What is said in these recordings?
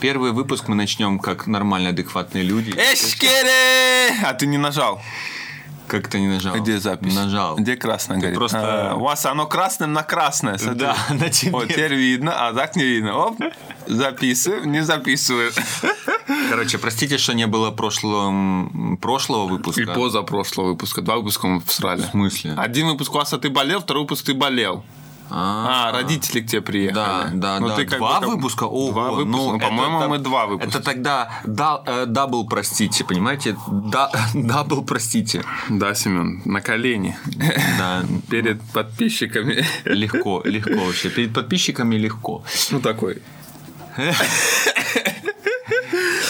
Первый выпуск мы начнем как нормальные, адекватные люди. Эшкере! А ты не нажал. Как ты не нажал? Где запись? Нажал. Где красное горит? просто- А, у вас оно красным на красное. смотри. Да, на тебе. Вот теперь видно, а так не видно. Оп, записываем, не записываем. Короче, простите, что не было прошлого, прошлого выпуска. И позапрошлого выпуска. Два выпуска мы всрали. В смысле? Один выпуск у вас, а ты болел, второй выпуск ты болел. А, родители к тебе приехали. Да, да, Ну, да. ты два как- выпуска? Ого, Два выпуска. ну, Ну, по-моему, мы два выпуска. Это тогда да- э, double, простите, понимаете? Да- Double, простите. Да, Семен, на колени. Да, Перед подписчиками. легко, легко вообще. Перед подписчиками легко. Ну, такой.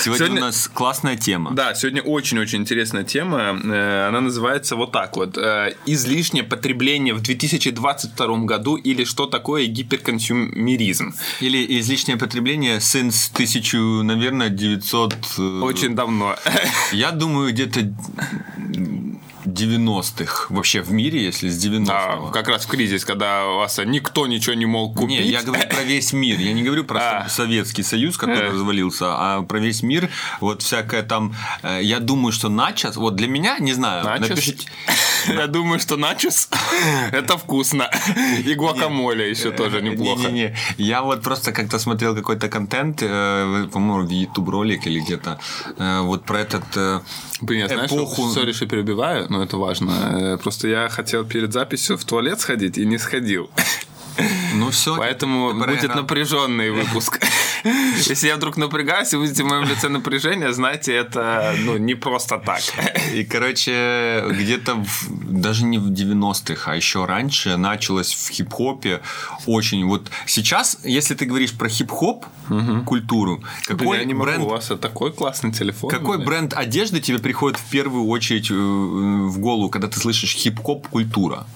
Сегодня, Сегодня- у нас классная тема. Да, сегодня очень-очень интересная тема. Э, Она называется вот так вот. э, Излишнее потребление в 2022 году или что такое гиперконсюмеризм. Или излишнее потребление since 1000, наверное, 900... э, Очень давно. Я думаю, где-то 90-х. Вообще в мире, если с 90-го. Да, как раз в кризис, когда у вас никто ничего не мог купить. Не, я говорю про весь мир. Я не говорю про А. Советский Союз, который Э. развалился, а про весь мир. Вот всякое там. э, Я думаю, что начос. Вот для меня, не знаю. Начос? Напишите. Я думаю, что начос это вкусно. И гуакамоле еще тоже неплохо. Не-не-не. Я вот просто как-то смотрел какой-то контент, э, по-моему, в YouTube ролик или где-то, э, вот про этот. э, Блин, знаешь, сори, что перебиваю, но это важно. Э, Просто я хотел перед записью в туалет сходить и не сходил. Ну все. Поэтому будет напряженный выпуск. Если я вдруг напрягаюсь и видите в моем лице напряжение, знаете, это ну, не просто так. И, короче, где-то даже не в 90-х, а еще раньше началось в хип-хопе очень... Вот сейчас, если ты говоришь про хип-хоп культуру, какой Блин, я не могу, бренд у вас такой классный телефон. Какой блин. бренд одежды тебе приходит в первую очередь э, в голову, когда ты слышишь хип-хоп культура?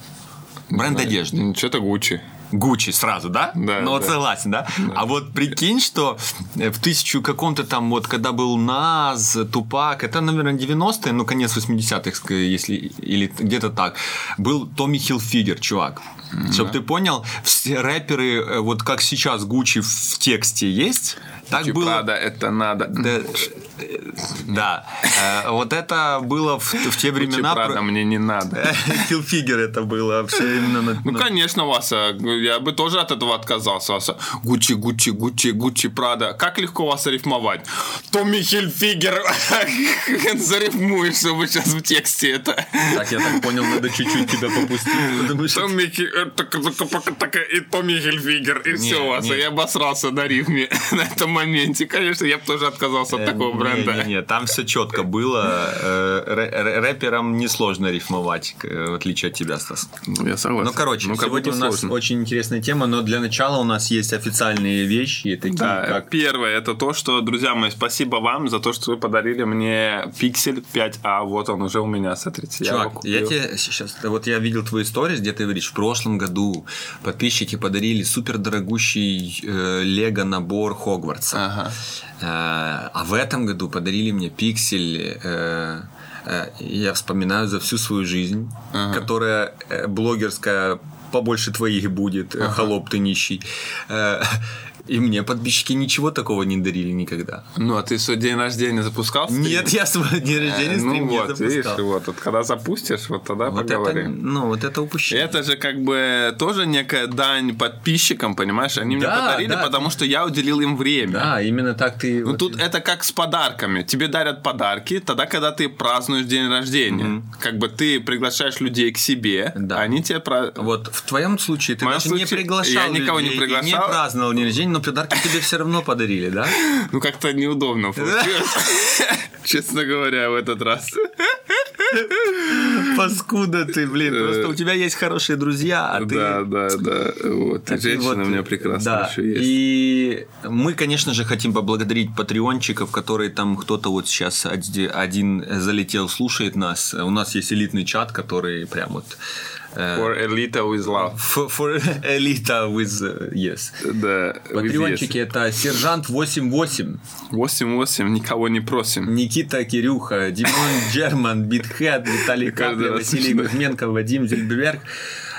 Бренд одежды. Ну, Что-то Гуччи. Гуччи сразу, да? Да, Ну, вот да. согласен, да? А вот прикинь, что э, в тысячу каком-то там, вот, когда был Наз, Тупак, это, наверное, 90-е, ну, конец 80-х, ск- если, или где-то так, был Томми Хилфигер, чувак. Чтобы ты понял, все рэперы, э, вот как сейчас Гуччи в тексте есть, так Гуччи было... Прада, это надо. Да, да. Э, вот это было в, в те времена. Прада мне не надо. Хилфигер это было вообще именно Ну, конечно, Васа, я бы тоже от этого отказался, Васа. Гуччи, Гуччи, Гуччи, Гуччи, Прада. Как легко вас рифмовать? Томми Хильфигер. Зарифмуешь, чтобы сейчас в тексте это. Так, я так понял, надо чуть-чуть тебя попустить. Томми э, и Томми Хильфигер. И все, не. я обосрался на рифме на этом моменте. Конечно, я бы тоже отказался от такого бренда. Не-не-не, там все четко было. Э, рэ- рэ- Рэперам несложно рифмовать, к- в отличие от тебя, Стас. Ну, я согласен. Ну, короче, как сегодня у нас очень интересная тема, но для начала у нас есть официальные вещи, такие Да, как... первое это то, что, друзья мои, спасибо вам за то, что вы подарили мне Pixel 5a. Вот он уже у меня, смотрите. Чувак, я, тебе сейчас, вот я видел твои истории, где ты говоришь, в прошлом году подписчики подарили супер дорогущий э, лего набор Хогвартса. Ага. Э, а в этом году подарили мне пиксель. э, э, я вспоминаю за всю свою жизнь, которая э, блогерская побольше твоих будет, э, холоп ты нищий. Э, и мне подписчики ничего такого не дарили никогда. Ну, а ты что, день рождения запускал? стрим? Нет, я свой день рождения Э, стрим Ну не вот, видишь, запускал. вот, вот когда запустишь, вот тогда Вот это, поговорим. ну, вот это упущение. Это же как бы тоже некая дань подписчикам, понимаешь? Они мне Да, подарили, да. потому что я уделил им время. Да, именно так ты... Ну вот- тут это как с подарками. Тебе дарят подарки тогда, когда ты празднуешь день рождения. Как бы ты приглашаешь людей к себе, Да. а они тебе про... Вот в твоем случае ты даже не случае приглашал я никого не людей и не приглашал. праздновал день рождения, но подарки тебе все равно подарили, да? Ну как-то неудобно получилось. Честно говоря, в этот раз. Паскуда ты, блин. Просто у тебя есть хорошие друзья, а ты... Да, да, да. Вот. а женщина вот- у меня прекрасная да. еще есть. И мы, конечно же, хотим поблагодарить патреончиков, которые там кто-то вот сейчас оди- один залетел, слушает нас. У нас есть элитный чат, который прям вот... э, For Elita with love. For, for Elita with... uh, yes. Да. Патреончики это Сержант 88, yes. 8-8, никого не просим. Никита Кирюха, Димон Джерман, Битхед, Виталий раз Василий. Кузьменко, Вадим Зельберг.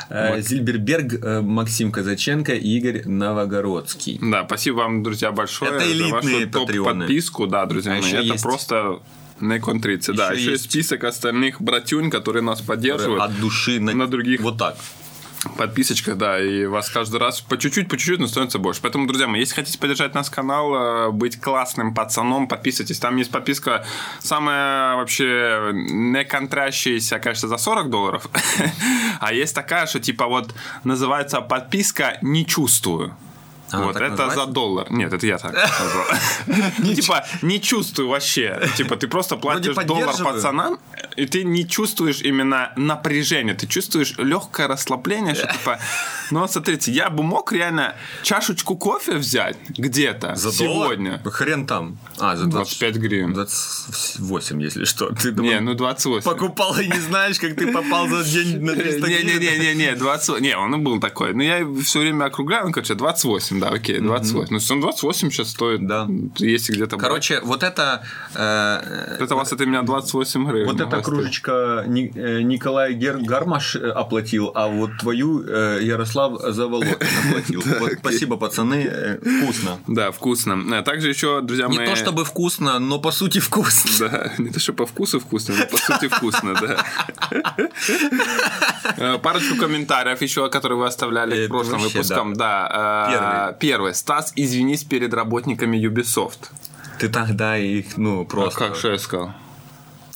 Э, Зильберберг, э, Максим Казаченко, Игорь Новогородский. Да, спасибо вам, друзья, большое Это за вашу топ-подписку. Да, друзья А мои, это есть- просто на контрице. Да, Еще есть список остальных братюнь, которые нас поддерживают. От души на, на других Вот так. подписочках, да, и вас каждый раз по чуть-чуть, по чуть-чуть, но становится больше. Поэтому, друзья мои, если хотите поддержать наш канал, э, быть классным пацаном, подписывайтесь. Там есть подписка самая вообще не контрящаяся, конечно, за 40 долларов. А есть такая, что типа вот называется подписка «Не чувствую». Она вот это называется? за доллар. Нет, это я так назвал. Ну, типа, не чувствую вообще. Типа, ты просто платишь доллар пацанам, и ты не чувствуешь именно напряжение. Ты чувствуешь легкое расслабление, что типа, ну смотрите, я бы мог реально чашечку кофе взять где-то сегодня. Хрен там. А, за 20 25 гривен. 28, если что. Ты Не, ну 28. покупал и не знаешь, как ты попал за день на 300 гривен. Не-не-не, 20... Не, он был такой. Ну, я все время округляю, ну, короче, 28, да, окей, 28. Ну, он 28 сейчас стоит. Да. Если где-то... брать. Короче, вот это... э, Это у вас это меня 28 гривен. Вот эта кружечка Ни- э, Николай Гер- Гармаш э, оплатил, а вот твою э, Ярослав Заволокин оплатил. Вот спасибо, пацаны, э, вкусно. Да, вкусно. Э, Также еще, друзья Не мои... то чтобы вкусно, но по сути вкусно. Да, не то, что по вкусу вкусно, но по сути вкусно, да. Э, Парочку комментариев еще, которые вы оставляли к прошлым вообще, выпускам. Да. э, Первый. Первый. Стас, извинись перед работниками Ubisoft. Ты тогда их, ну, А просто... как же я сказал?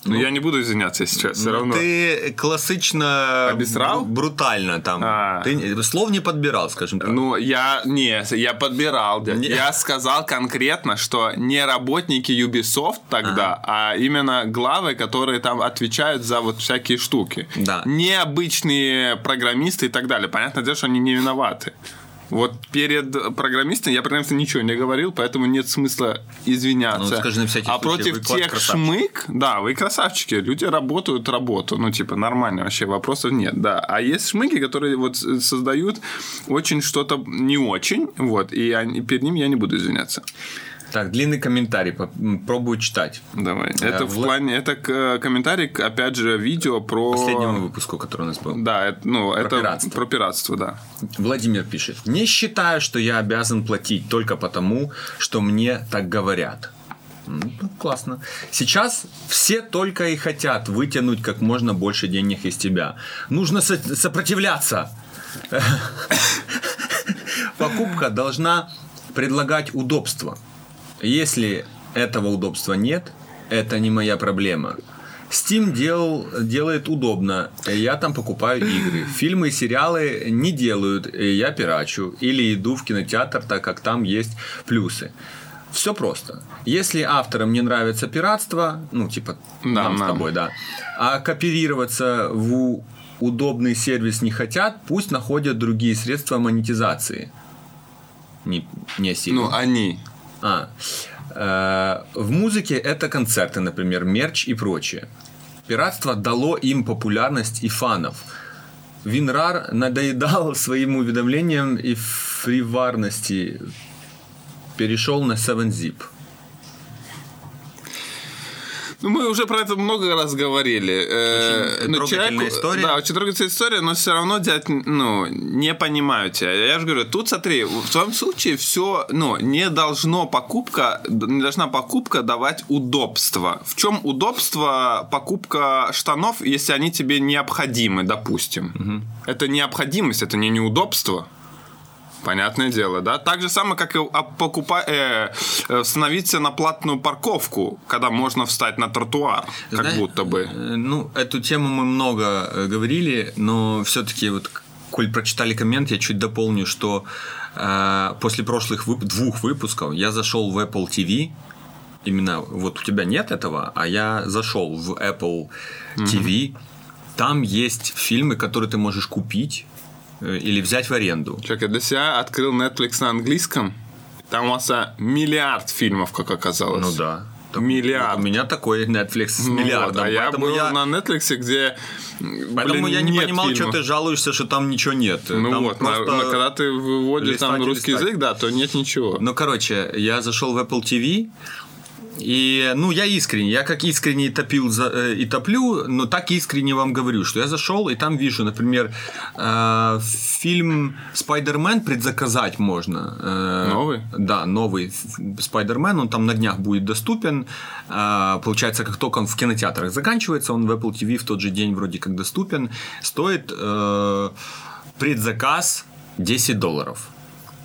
Ну, я не буду извиняться сейчас, все Ну, равно. Ты классично Обесрал? бру- брутально там. А. Ты слов не подбирал, скажем так. Ну, я не, я подбирал. Не. Я сказал конкретно, что не работники Ubisoft тогда, а именно главы, которые там отвечают за вот всякие штуки. Да. Не обычные программисты и так далее. Понятное дело, что они не виноваты. Вот перед программистом я программистам ничего не говорил, поэтому нет смысла извиняться. Ну, скажи на всякий а случай, против тех красавчик. шмык, да, вы красавчики, люди работают работу, ну, типа, нормально вообще, вопросов нет, да. А есть шмыки, которые вот создают очень что-то не очень, вот, и они- перед ним я не буду извиняться. Так, длинный комментарий, пробую читать. Давай. это в Вла- плане, это э, комментарий, опять же, видео про... Последнему выпуску, который у нас был. Да, это, ну, это пиратство. про пиратство, да. Владимир пишет. Не считаю, что я обязан платить только потому, что мне так говорят. Ну, Классно. Сейчас все только и хотят вытянуть как можно больше денег из тебя. Нужно со- сопротивляться. Покупка должна предлагать удобство. Если этого удобства нет, это не моя проблема. Steam делал, делает удобно. Я там покупаю игры. Фильмы и сериалы не делают. Я пирачу. Или иду в кинотеатр, так как там есть плюсы. Все просто. Если авторам не нравится пиратство, ну, типа Да, нам с нам. тобой, да, а кооперироваться в удобный сервис не хотят, пусть находят другие средства монетизации. Не, не сильно. Ну, они. А, э, в музыке это концерты, например, мерч и прочее. Пиратство дало им популярность и фанов. Винрар надоедал своим уведомлением и фриварности. Перешел на 7-zip. Ну, мы уже про это много раз говорили. Э, Очень ну, трогательная история. Да, очень трогательная история, но все равно, дядь, ну, не понимаю тебя. Я же говорю, тут смотри, в твоем случае все, ну, не должно покупка, не должна покупка давать удобство. В чем удобство покупка штанов, если они тебе необходимы, допустим? Это необходимость, это не неудобство. Понятное дело, да? Так же самое, как и а, покупа- э, э, становиться на платную парковку, когда можно встать на тротуар, как Знаешь, будто бы. э, Ну, эту тему мы много э, говорили, но все-таки вот, коль прочитали коммент, я чуть дополню, что э, после прошлых вып- двух выпусков я зашел в Apple TV, именно вот у тебя нет этого, а я зашел в Apple TV, там есть фильмы, которые ты можешь купить или взять в аренду. Человек, я для себя открыл Netflix на английском. Там у вас а, миллиард фильмов, как оказалось. Ну да. Так, Миллиард. у меня такой Netflix с Ну миллиардом. вот, а я был я- на Netflix, где Поэтому блин, я не понимал, что ты жалуешься, что там ничего нет. Ну Там вот, на- просто- на- когда ты выводишь там листать русский листать. язык, да, то нет ничего. Ну, короче, я зашел в Apple TV, И, ну, я искренне, я как искренне топил за, э, и топлю, но так искренне вам говорю, что я зашел и там вижу, например, э, фильм «Спайдермен» предзаказать можно. Э, Новый? Да, новый «Спайдермен», он там на днях будет доступен. Э, получается, как только он в кинотеатрах заканчивается, он в Apple TV в тот же день вроде как доступен. Стоит э, предзаказ 10 долларов.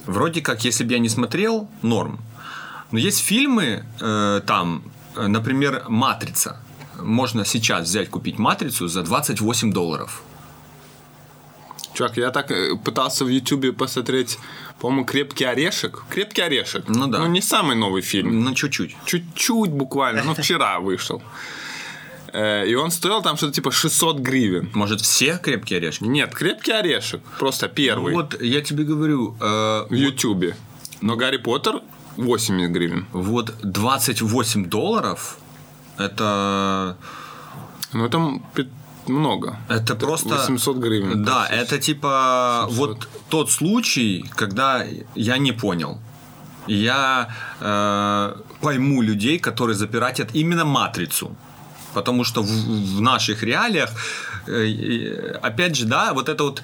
Вроде как, если бы я не смотрел, норм. Но есть фильмы э, там, э, например, «Матрица». Можно сейчас взять, купить «Матрицу» за 28 долларов. Чувак, я так э, пытался в Ютубе посмотреть, по-моему, «Крепкий орешек». «Крепкий орешек». Ну да. Ну, не самый новый фильм. Ну, чуть-чуть. Чуть-чуть буквально, ну, вчера вышел. Э, И он стоил там что-то типа 600 гривен. Может, все «Крепкие орешки»? Нет, «Крепкий орешек». Просто первый Вот, я тебе говорю, э, в Ютубе. Но «Гарри Поттер» 80 гривен. вот 28 долларов, это, Ну, пи- много. это просто... 800 гривен. Да, это типа 700. вот тот случай, когда я не понял. Я э, пойму людей, которые запиратят именно матрицу. Потому что в, в наших реалиях, э, опять же, да, вот это вот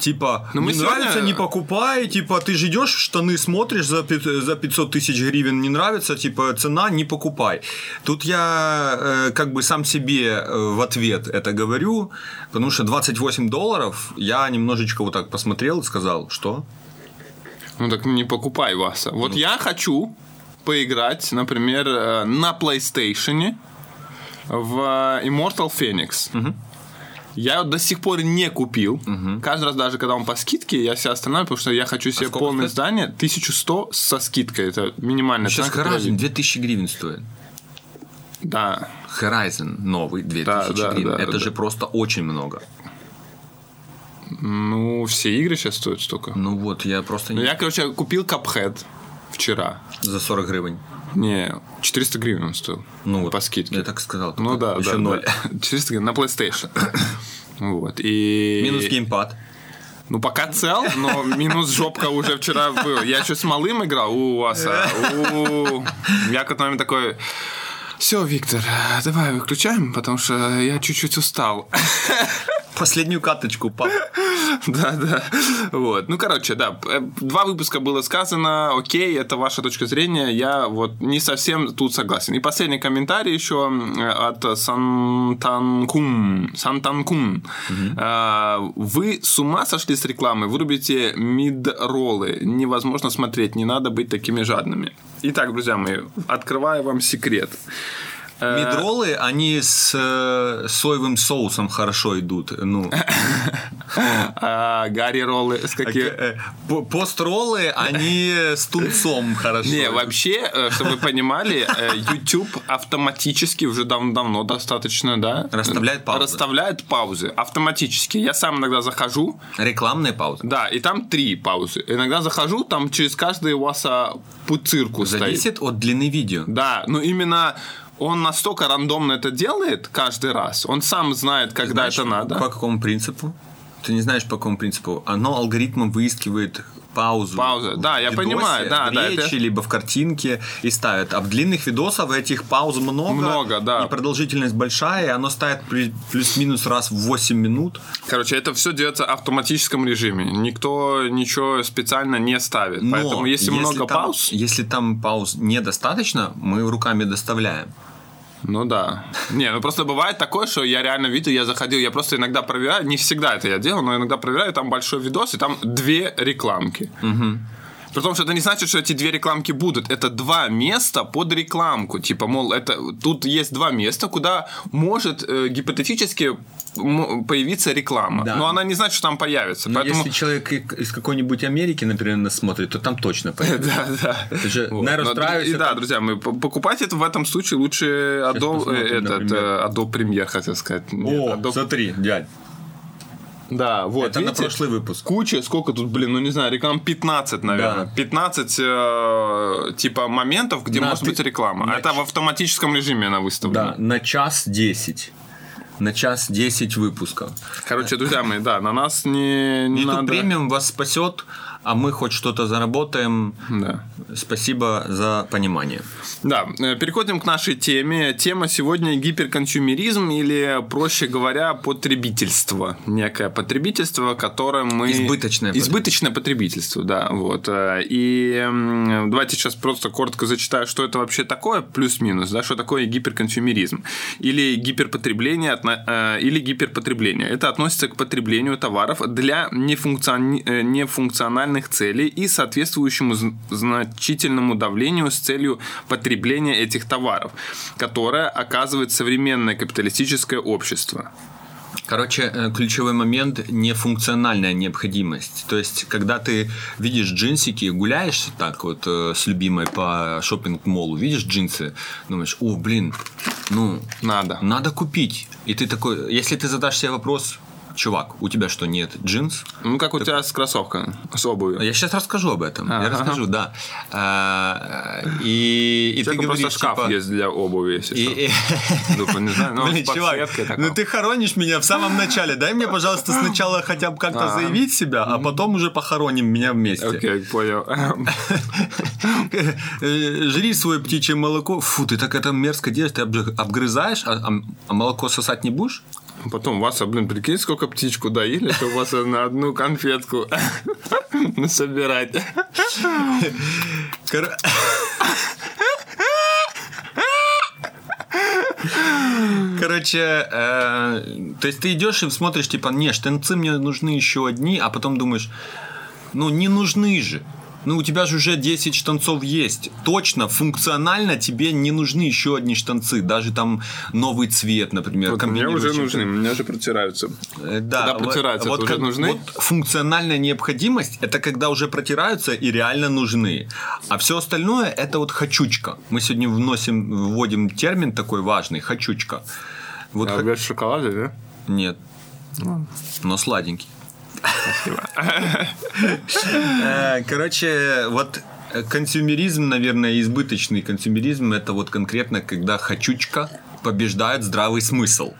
Типа, Ну, мы не сегодня- нравится, не покупай. Типа, ты же идешь, штаны смотришь за, за 500 тысяч гривен, не нравится, типа, цена, не покупай. Тут я э, как бы сам себе э, в ответ это говорю, потому что 28 долларов я немножечко вот так посмотрел и сказал, что? Ну так не покупай, Васа. Вот Ну. я хочу поиграть, например, э, на PlayStation в э, Immortal Phoenix. Я до сих пор не купил. Каждый раз, даже когда он по скидке, я себя останавливаю, потому что я хочу себе А полное стоит? здание 1100 со скидкой. Это минимальная Сейчас цена. которая Horizon есть. 2000 гривен стоит. Да. Horizon новый 2000 Да, да, гривен. да, это да. же просто очень много. Ну, все игры сейчас стоят столько. Ну вот, я просто Ну, я, короче, купил Cuphead вчера. за 40 гривен. Не, 400 гривен он стоил. Ну вот, по скидке. Я так сказал. Ну да, еще да, ноль. да. 400 гривен на PlayStation. Вот. И... Минус геймпад. Ну, пока цел, но минус жопка уже вчера был. Я еще с малым играл. У вас. а, у. Я какой-то момент такой... Все, Виктор, давай выключаем, потому что я чуть-чуть устал. Последнюю каточку, пап. Да, да. Вот. Ну, короче, да. э, Два выпуска было сказано. Окей, это ваша точка зрения. Я вот не совсем тут согласен. И последний комментарий еще от Сантанкун. Сантанкун. А, Вы с ума сошли с рекламы? Вырубите мид-роллы. Невозможно смотреть. Не надо быть такими жадными. Итак, друзья мои, открываю вам секрет. Э, Мидролы, они с э, соевым соусом хорошо идут. Ну, а, Гарри роллы с какие... э, по- построллы, они с тунцом хорошо. Не, вообще, чтобы вы понимали, YouTube автоматически уже дав- давно достаточно, да? Расставляет паузы. Расставляет паузы автоматически. Я сам иногда захожу, Рекламные паузы. да, и там три паузы. Иногда захожу, там через каждый у вас а, пуцирку стоит. Зависит от длины видео. Да, но именно он настолько рандомно это делает каждый раз. Он сам знает, когда Знаешь, это надо. По какому принципу? Ты не знаешь, по какому принципу? Оно алгоритмом выискивает паузу. Пауза. Да, я в понимаю, да, в да, речи, это- либо в картинке и ставит. А в длинных видосах этих пауз много. Много, да. И продолжительность большая, и оно ставит плю- плюс-минус раз в 8 минут. Короче, это все делается в автоматическом режиме. Никто ничего специально не ставит. Но Поэтому если, много там, пауз, Если там пауз недостаточно, мы руками доставляем. Ну да. Не, ну просто бывает такое, что я реально видел, я заходил, я просто иногда проверяю, не всегда это я делаю, но иногда проверяю, там большой видос, и там две рекламки. При том, что это не значит, что эти две рекламки будут. Это два места под рекламку. Типа, мол, это тут есть два места, куда может э, гипотетически появиться реклама. Да. Но она не значит, что там появится. Но Поэтому... если человек из какой-нибудь Америки, например, нас смотрит, то там точно появится. Да, да. Ты же Вот. Но, расстраивайся. И да, друзья, мы п- покупайте это в этом случае лучше Adobe, э, этот, э, Adobe Premiere, хотел сказать. О, смотри, дядь. Да, вот. Это на видите? прошлый выпуск. Куча, сколько тут, блин, ну не знаю, реклам 15, наверное. Да. 15 э, типа моментов, где На может ты- быть реклама. на Это в автоматическом режиме она выставлена. Да, на час 10. На час 10 выпусков. Короче, друзья мои, да, на нас не, не YouTube надо... премиум вас спасет а мы хоть что-то заработаем. Да. Спасибо за понимание. Да, э, переходим к нашей теме. Тема сегодня гиперконсюмеризм или, проще говоря, потребительство. Некое потребительство, которое мы... Избыточное Избыточное потребительство, да. Вот. Э, И давайте сейчас просто коротко зачитаю, что это вообще такое, плюс-минус, да, что такое гиперконсюмеризм. Или гиперпотребление, э, или гиперпотребление. Это относится к потреблению товаров для нефункциони- э, нефункциональных целей и соответствующему зн- значительному давлению с целью потребления этих товаров, которое оказывает современное капиталистическое общество. Короче, э, ключевой момент – нефункциональная необходимость. То есть, когда ты видишь джинсики, гуляешь так вот э, с любимой по шопинг-молу, видишь джинсы, думаешь, о, блин, ну, Надо. надо купить. И ты такой, если ты задашь себе вопрос, чувак, у тебя что, нет джинс? Ну, как у тебя с кроссовками, с обувью. Я сейчас расскажу об этом. Ага. Я расскажу, да. А, И, и ты говоришь, просто шкаф типа, есть для обуви, если и- что. и- Тупо, не знаю, ну, Блин, чувак, ну ты хоронишь меня в самом начале. Дай мне, пожалуйста, сначала хотя бы как-то А. заявить себя, а потом уже похороним меня вместе. Окей, понял. Э, Жри свое птичье молоко. Фу, ты так это мерзко делаешь, ты обгрызаешь, а, а- а молоко сосать не будешь? Потом Васа, блин, прикинь, сколько птичку доили, что у вас на одну конфетку собирать. Кор- Короче, э, то есть ты идешь и смотришь, типа, не, штанцы мне нужны еще одни, а потом думаешь, ну не нужны же. Ну, у тебя же уже 10 штанцов есть. Точно, функционально тебе не нужны еще одни штанцы. Даже там новый цвет, например. Вот мне уже нужны, мне же протираются. Э, Да, Когда протираются, вот это уже как- нужны? Вот функциональная необходимость это когда уже протираются и реально нужны. А все остальное это вот хочучка. Мы сегодня вносим, вводим термин такой важный хочучка. Вот А хо- без шоколада, да? Нет. Ну. Но сладенький. Э, Короче, вот э, консюмеризм, наверное, избыточный консюмеризм, это вот конкретно, когда хочучка побеждает здравый смысл.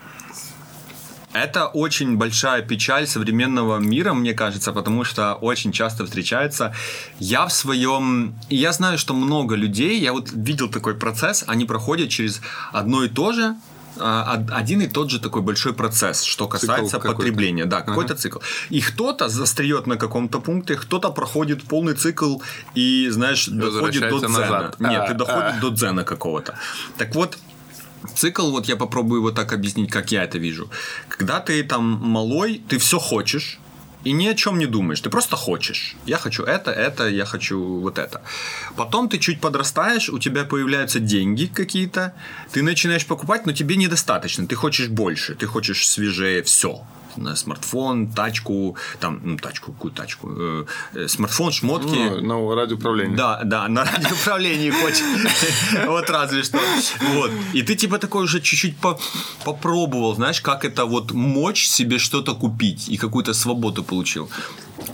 Это очень большая печаль современного мира, мне кажется, потому что очень часто встречается. Я в своем... Я знаю, что много людей, я вот видел такой процесс, они проходят через одно и то же, один и тот же такой большой процесс, что касается какой-то. потребления. Да, какой-то цикл. И кто-то застряет на каком-то пункте, кто-то проходит полный цикл и, знаешь, доходит до дзена. назад. Нет, А, ты доходит а. до дзена какого-то. Так вот, Цикл, вот я попробую его так объяснить, как я это вижу. Когда ты там малой, ты все хочешь, и ни о чем не думаешь, ты просто хочешь. Я хочу это, это, я хочу вот это. Потом ты чуть подрастаешь, у тебя появляются деньги какие-то, ты начинаешь покупать, но тебе недостаточно, ты хочешь больше, ты хочешь свежее все. На смартфон, тачку, там, ну, тачку, какую тачку, э, э, смартфон, шмотки. Ну, новое радиоуправление. Да, да, на радиоуправлении хочет. Вот разве что. Вот. И ты типа такой уже чуть-чуть по- попробовал, знаешь, как это вот мочь себе что-то купить и какую-то свободу получил.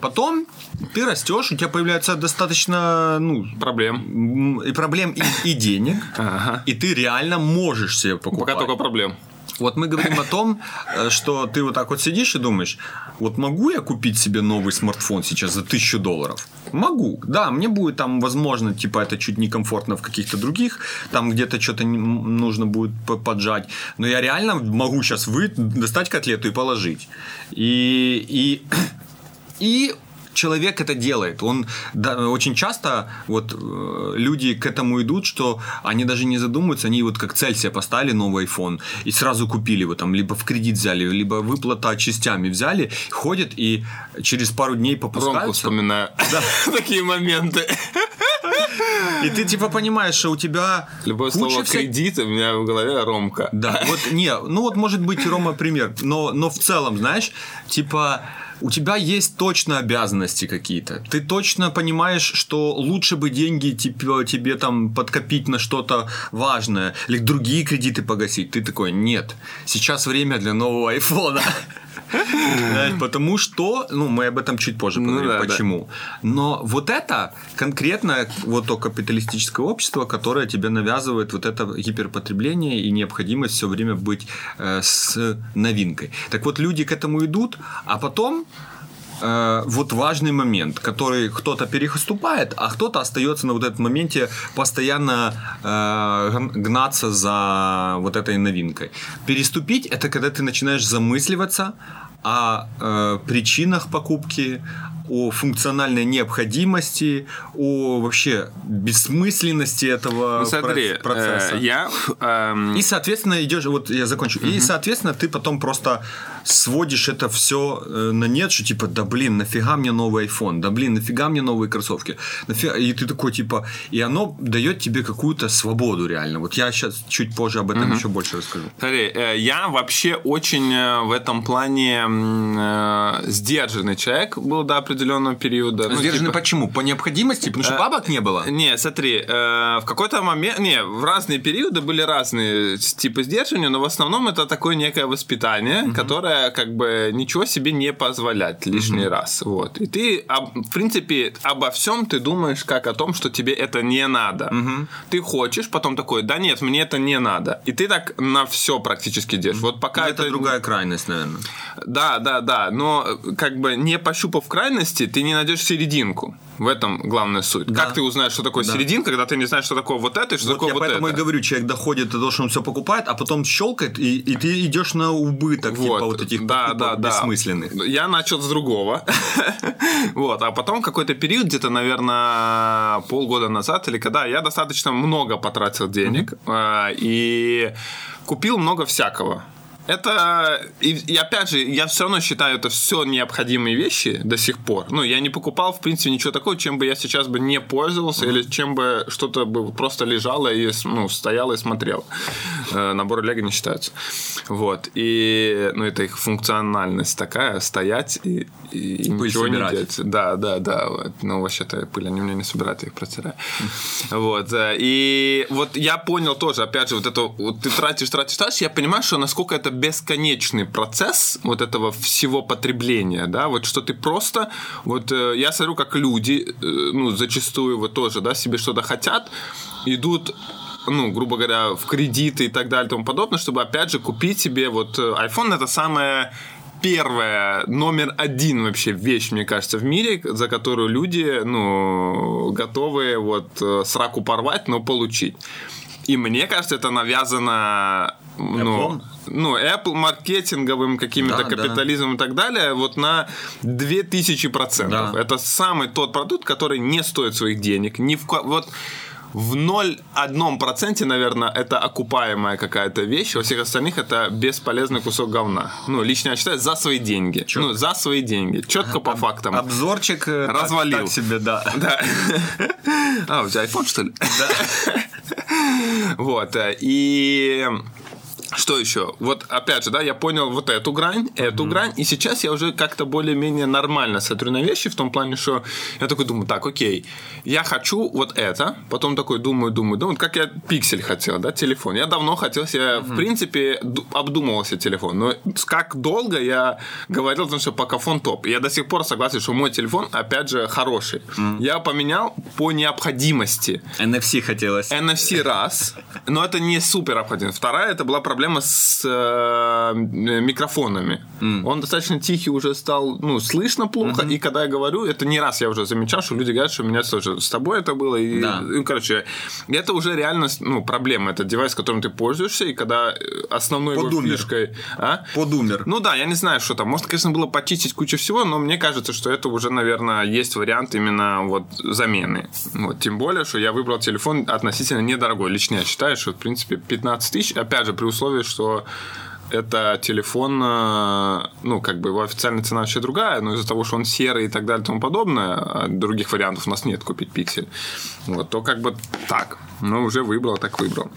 Потом ты растешь, у тебя появляется достаточно, ну, Проблем. и проблем, и, и денег, Ага. и ты реально можешь себе покупать. Пока только проблем. Вот мы говорим о том, э, что ты вот так вот сидишь и думаешь, вот могу я купить себе новый смартфон сейчас за тысячу долларов? Могу. Да, мне будет там, возможно, типа это чуть некомфортно в каких-то других, там где-то что-то нужно будет по- поджать. Но я реально могу сейчас вы достать котлету и положить. И, и, и человек это делает. Он да, очень часто вот э, люди к этому идут, что они даже не задумываются, они вот как цель себе поставили новый iPhone и сразу купили его там, либо в кредит взяли, либо выплата частями взяли, ходят и через пару дней Ромку попускаются. вспоминаю. Такие моменты. И ты типа понимаешь, что у тебя Любое слово вся- кредит у меня в голове Ромка. Да, вот не, ну вот может быть Рома пример, но, но в целом, знаешь, типа у тебя есть точно обязанности какие-то. Ты точно понимаешь, что лучше бы деньги типа, тебе там подкопить на что-то важное или другие кредиты погасить. Ты такой, нет, сейчас время для нового айфона. Потому что, ну, мы об этом чуть позже Ну поговорим, да. почему. Но вот это конкретно вот то капиталистическое общество, которое тебе навязывает вот это гиперпотребление и необходимость все время быть э, с новинкой. Так вот, люди к этому идут, а потом э, вот важный момент, который кто-то переступает, а кто-то остается на вот этом моменте постоянно э, гн- гнаться за вот этой новинкой. Переступить это когда ты начинаешь замысливаться о э, причинах покупки, о функциональной необходимости, о вообще бессмысленности этого Ну, смотри, проц- процесса. э, я... эм, И, соответственно, идешь, вот я закончу. И, соответственно, ты потом просто сводишь это все на нет, что типа, да блин, нафига мне новый iPhone, да блин, нафига мне новые кроссовки. Нафига... И ты такой, типа, и оно дает тебе какую-то свободу реально. Вот я сейчас чуть позже об этом еще больше расскажу. Смотри, э, я вообще очень э, в этом плане э, сдержанный человек был до определенного периода. Ну, Сдержанный типа- почему? По необходимости? Потому что бабок не было? Не, смотри, э, в какой-то момент, не, в разные периоды были разные типы сдерживания, но в основном это такое некое воспитание, которое как бы ничего себе не позволять лишний раз, вот. И ты, в принципе, обо всем ты думаешь как о том, что тебе это не надо. Ты хочешь, потом такой, да нет, мне это не надо. И ты так на все практически держишь. Вот пока это другая крайность, наверное. да, да, да, но как бы не пощупав крайности, ты не найдешь серединку. В этом главная суть. Как ты узнаешь, что такое Да. серединка, когда ты не знаешь, что такое вот это и что Вот такое я вот поэтому это? и говорю, человек доходит до того, что он все покупает, а потом щелкает, и, и ты идешь на убыток типа вот этих да, да, да. бессмысленных. Я начал с другого. вот, а потом какой-то период, где-то, наверное, полгода назад или когда, я достаточно много потратил денег э, и купил много всякого. Это, и, и опять же, я все равно считаю это все необходимые вещи до сих пор. Ну, я не покупал, в принципе, ничего такого, чем бы я сейчас бы не пользовался, или чем бы что-то бы просто лежало и ну, стояло и смотрел. Э, наборы Лего не считаются. Вот. И, ну, это их функциональность такая, стоять и, и, и Пыль ничего собирать. не делать. Да, да, да. Вот. Ну, вообще-то пыль они мне не собирают, я их протираю. Вот. И вот я понял тоже, опять же, вот это, вот ты тратишь, тратишь, тратишь, я понимаю, что насколько это бесконечный процесс вот этого всего потребления, да, вот что ты просто, вот э, я смотрю, как люди, э, ну, зачастую вот тоже, да, себе что-то хотят, идут ну, грубо говоря, в кредиты и так далее и тому подобное, чтобы, опять же, купить себе вот э, iPhone это самое первая, номер один вообще вещь, мне кажется, в мире, за которую люди, ну, готовы вот сраку порвать, но получить. И мне кажется, это навязано, ну, Apple? Ну, Apple маркетинговым каким-то Да, да. капитализмом и так далее, вот на 2000 процентов. Да. Это самый тот продукт, который не стоит своих денег. Ни в, ко- вот в 0,1%, наверное, это окупаемая какая-то вещь, во всех остальных это бесполезный кусок говна. Ну, лично я считаю, за свои деньги. Ну, за свои деньги. Четко по фактам. Обзорчик э, так- Развалил. Так, себе, да. Да. А, у тебя iPhone, что ли? Вот. э, И что еще? Вот опять же, да, я понял вот эту грань, эту грань, и сейчас я уже как-то более-менее нормально смотрю на вещи в том плане, что я такой думаю, так, окей, я хочу вот это, потом такой думаю, думаю, думаю, как я пиксель хотел, да, телефон. Я давно хотел себе, в принципе, ду- обдумывал себе телефон, но как долго я говорил, о том, что покафон топ. И Я до сих пор согласен, что мой телефон, опять же, хороший. Я поменял по необходимости. NFC хотелось. NFC раз, но это не супер необходимо. Вторая, это была проблема с э, микрофонами. Он достаточно тихий уже стал, ну, слышно плохо, и когда я говорю, это не раз я уже замечал, что люди говорят, что у меня тоже с тобой это было, и, Да. и, короче, это уже реально, ну, проблема, это девайс, которым ты пользуешься, и когда э, основной его Подумер. фишкой... А? Подумер. Ну да, я не знаю, что там. Может, конечно, было почистить кучу всего, но мне кажется, что это уже, наверное, есть вариант именно вот замены. Вот, тем более, что я выбрал телефон относительно недорогой. Лично я считаю, что, в принципе, 15 тысяч, опять же, при условии, что это телефон, э, ну, как бы его официальная цена вообще другая, но из-за того, что он серый и так далее и тому подобное, а других вариантов у нас нет купить пиксель, вот, то как бы так. Ну, уже выбрал, так выбрал.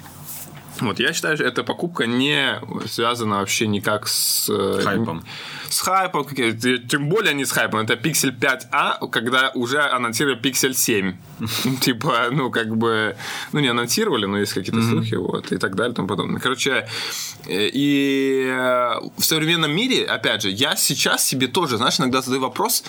Вот, я считаю, что эта покупка не связана вообще никак с... э, Хайпом. С хайпом, тем более не с хайпом. Это Pixel 5a, когда уже анонсировали Pixel 7. Типа, ну, как бы... Ну, не анонсировали, но есть какие-то слухи, вот, и так далее, и тому подобное. Короче, э, и э, в современном мире, опять же, я сейчас себе тоже, знаешь, иногда задаю вопрос,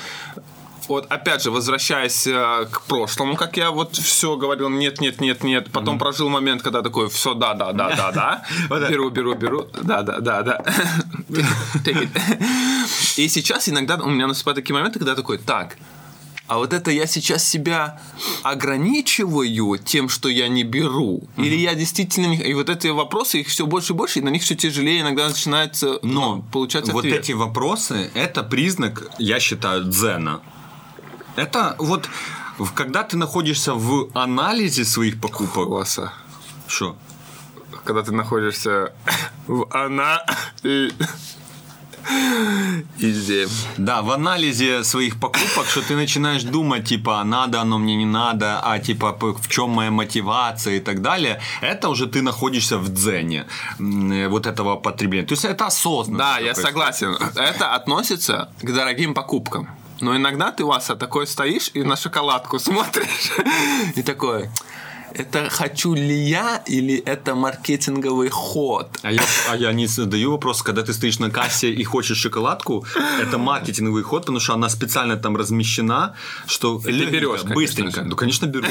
вот опять же, возвращаясь э, к прошлому, как я вот все говорил, нет, нет, нет, нет, потом прожил момент, когда такой, все, да, да, да, да, да, беру, беру, беру, да, да, да, да. И сейчас иногда у меня наступают такие моменты, когда такой, так, а вот это я сейчас себя ограничиваю тем, что я не беру, или я действительно не... И вот эти вопросы, их все больше и больше, и на них все тяжелее иногда начинается Но ну, получать вот ответ. эти вопросы – это признак, я считаю, дзена. Это вот когда ты находишься в анализе своих покупок. Класса. Что? Когда ты находишься в она и Изи. Да, в анализе своих покупок, что ты начинаешь думать, типа, а надо оно мне не надо, а типа, в чем моя мотивация и так далее, это уже ты находишься в дзене э, вот этого потребления. То есть это осознанно. Да, я согласен. Это относится к дорогим покупкам. Но иногда ты, Васа, такой стоишь и на шоколадку смотришь. И такой, это хочу ли я или это маркетинговый ход? А я, а я не задаю вопрос, когда ты стоишь на кассе и хочешь шоколадку, это маркетинговый ход, потому что она специально там размещена, что ты легенько, берешь, конечно быстренько. же. Ну, конечно, беру.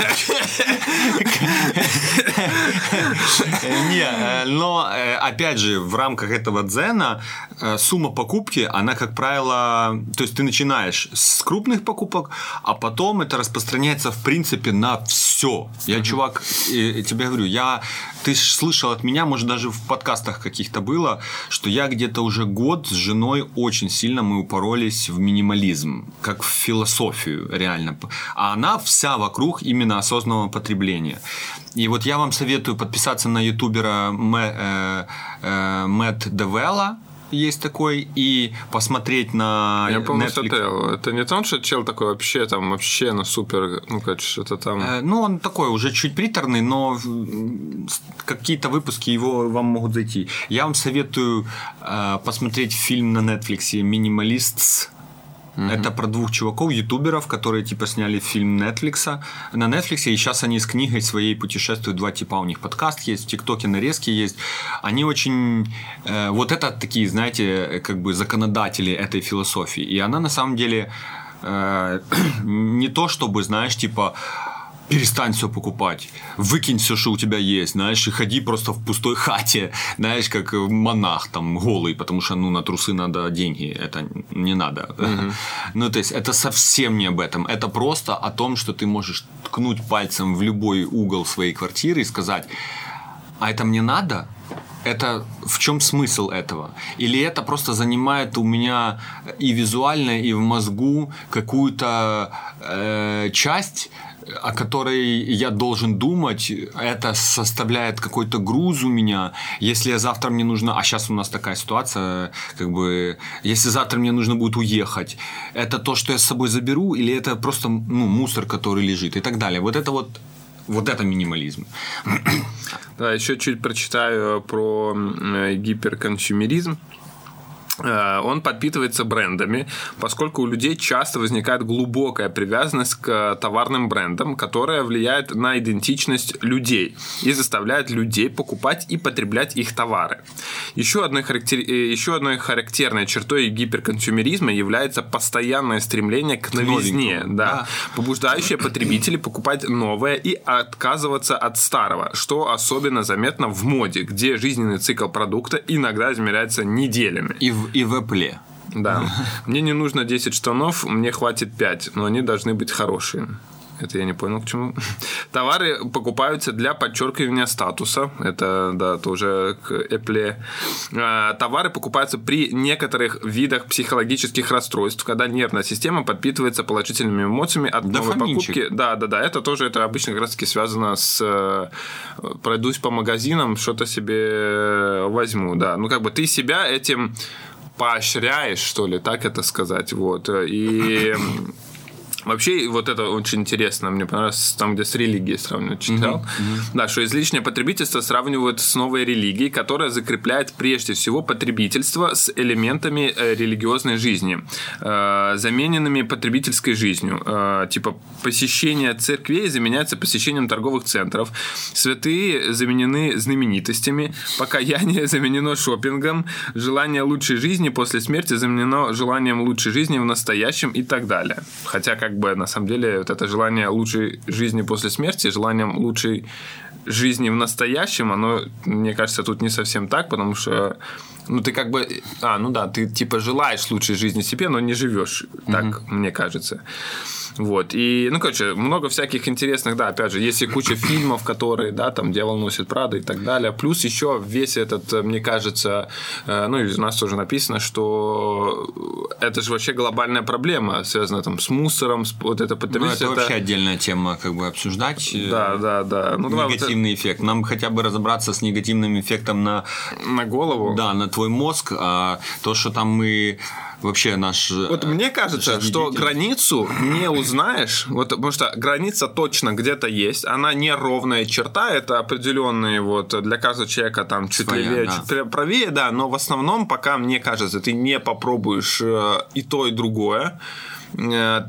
Не, но э, опять же, в рамках этого дзена э, сумма покупки, она, как правило, то есть ты начинаешь с крупных покупок, а потом это распространяется, в принципе, на все. Я, чувак, э, тебе говорю, я, ты слышал от меня, может, даже в подкастах каких-то было, что я где-то уже год с женой очень сильно мы упоролись в минимализм, как в философию, реально. А она вся вокруг именно осознанного потребления. И вот я вам советую подписаться на ютубера э, э, Мэтт Девелла, есть такой, и посмотреть на Я помню, Netflix. это, не то, что чел такой вообще там, вообще на супер, ну, как что-то там. Э, Ну, он такой уже чуть приторный, но какие-то выпуски его вам могут зайти. Я вам советую э, посмотреть фильм на Netflix «Минималистс». Это про двух чуваков, ютуберов, которые типа сняли фильм Netflix, на Netflix, и сейчас они с книгой своей путешествуют. Два типа у них подкаст есть, в ТикТоке нарезки есть. Они очень... э, вот это такие, знаете, как бы законодатели этой философии. И она на самом деле э, не то, чтобы, знаешь, типа перестань все покупать, выкинь все, что у тебя есть, знаешь, и ходи просто в пустой хате, знаешь, как монах там голый, потому что, ну, на трусы надо деньги, это не надо. Ну, то есть, это совсем не об этом, это просто о том, что ты можешь ткнуть пальцем в любой угол своей квартиры и сказать, а это мне надо? Это в чем смысл этого? Или это просто занимает у меня и визуально, и в мозгу какую-то э, часть, о которой я должен думать, это составляет какой-то груз у меня. Если я завтра мне нужно, а сейчас у нас такая ситуация, как бы, если завтра мне нужно будет уехать, это то, что я с собой заберу, или это просто ну, мусор, который лежит и так далее. Вот это вот, вот это минимализм. Да, еще чуть прочитаю про э, гиперконсюмеризм. Э, Он подпитывается брендами, поскольку у людей часто возникает глубокая привязанность к товарным брендам, которая влияет на идентичность людей и заставляет людей покупать и потреблять их товары. Еще одной, характер... э, Еще одной характерной чертой гиперконсюмеризма является постоянное стремление к новизне, да, да. побуждающее потребителей покупать новое и отказываться от старого, что особенно заметно в моде, где жизненный цикл продукта иногда измеряется неделями. И в, и в Apple. Да. Мне не нужно 10 штанов, мне хватит 5, но они должны быть хорошие. Это я не понял, к чему. Товары покупаются для подчеркивания статуса. Это, да, тоже к Apple. А, Товары покупаются при некоторых видах психологических расстройств, когда нервная система подпитывается положительными эмоциями от новой Дофаминчик. покупки. Да, да, да. Это тоже это обычно как раз таки связано с э, пройдусь по магазинам, что-то себе возьму. Да. Ну, как бы ты себя этим поощряешь, что ли, так это сказать. Вот. И Вообще, вот это очень интересно. Мне понравилось там, где с религией сравнивают, читал. Mm-hmm. Да, что излишнее потребительство сравнивают с новой религией, которая закрепляет прежде всего потребительство с элементами э, религиозной жизни, э, замененными потребительской жизнью. Э, типа посещение церквей заменяется посещением торговых центров, святые заменены знаменитостями, покаяние заменено шопингом, желание лучшей жизни после смерти заменено желанием лучшей жизни в настоящем и так далее. Хотя, как бы, на самом деле, вот это желание лучшей жизни после смерти, желанием лучшей жизни в настоящем, оно, мне кажется, тут не совсем так, потому что ну, ты как бы... А, ну да, ты типа желаешь лучшей жизни себе, но не живешь. Так, mm-hmm. мне кажется. Вот. И, ну, короче, много всяких интересных, да, опять же, есть и куча фильмов, которые, да, там, «Дьявол носит Прада» и так далее. Плюс еще весь этот, мне кажется, э, ну, и у нас тоже написано, что это же вообще глобальная проблема, связанная там с мусором, с вот это потребительство. Ну, это, это вообще отдельная тема, как бы, обсуждать. Э, да, да, да. Ну, негативный вот эффект. Нам хотя бы разобраться с негативным эффектом на... На голову? Да, на твой мозг, а то, что там мы вообще наш... Вот мне кажется, что границу не узнаешь, вот, потому что граница точно где-то есть, она не ровная черта, это определенные вот для каждого человека там чуть Своя, левее, да. чуть правее, да, но в основном пока, мне кажется, ты не попробуешь э, и то, и другое, Э,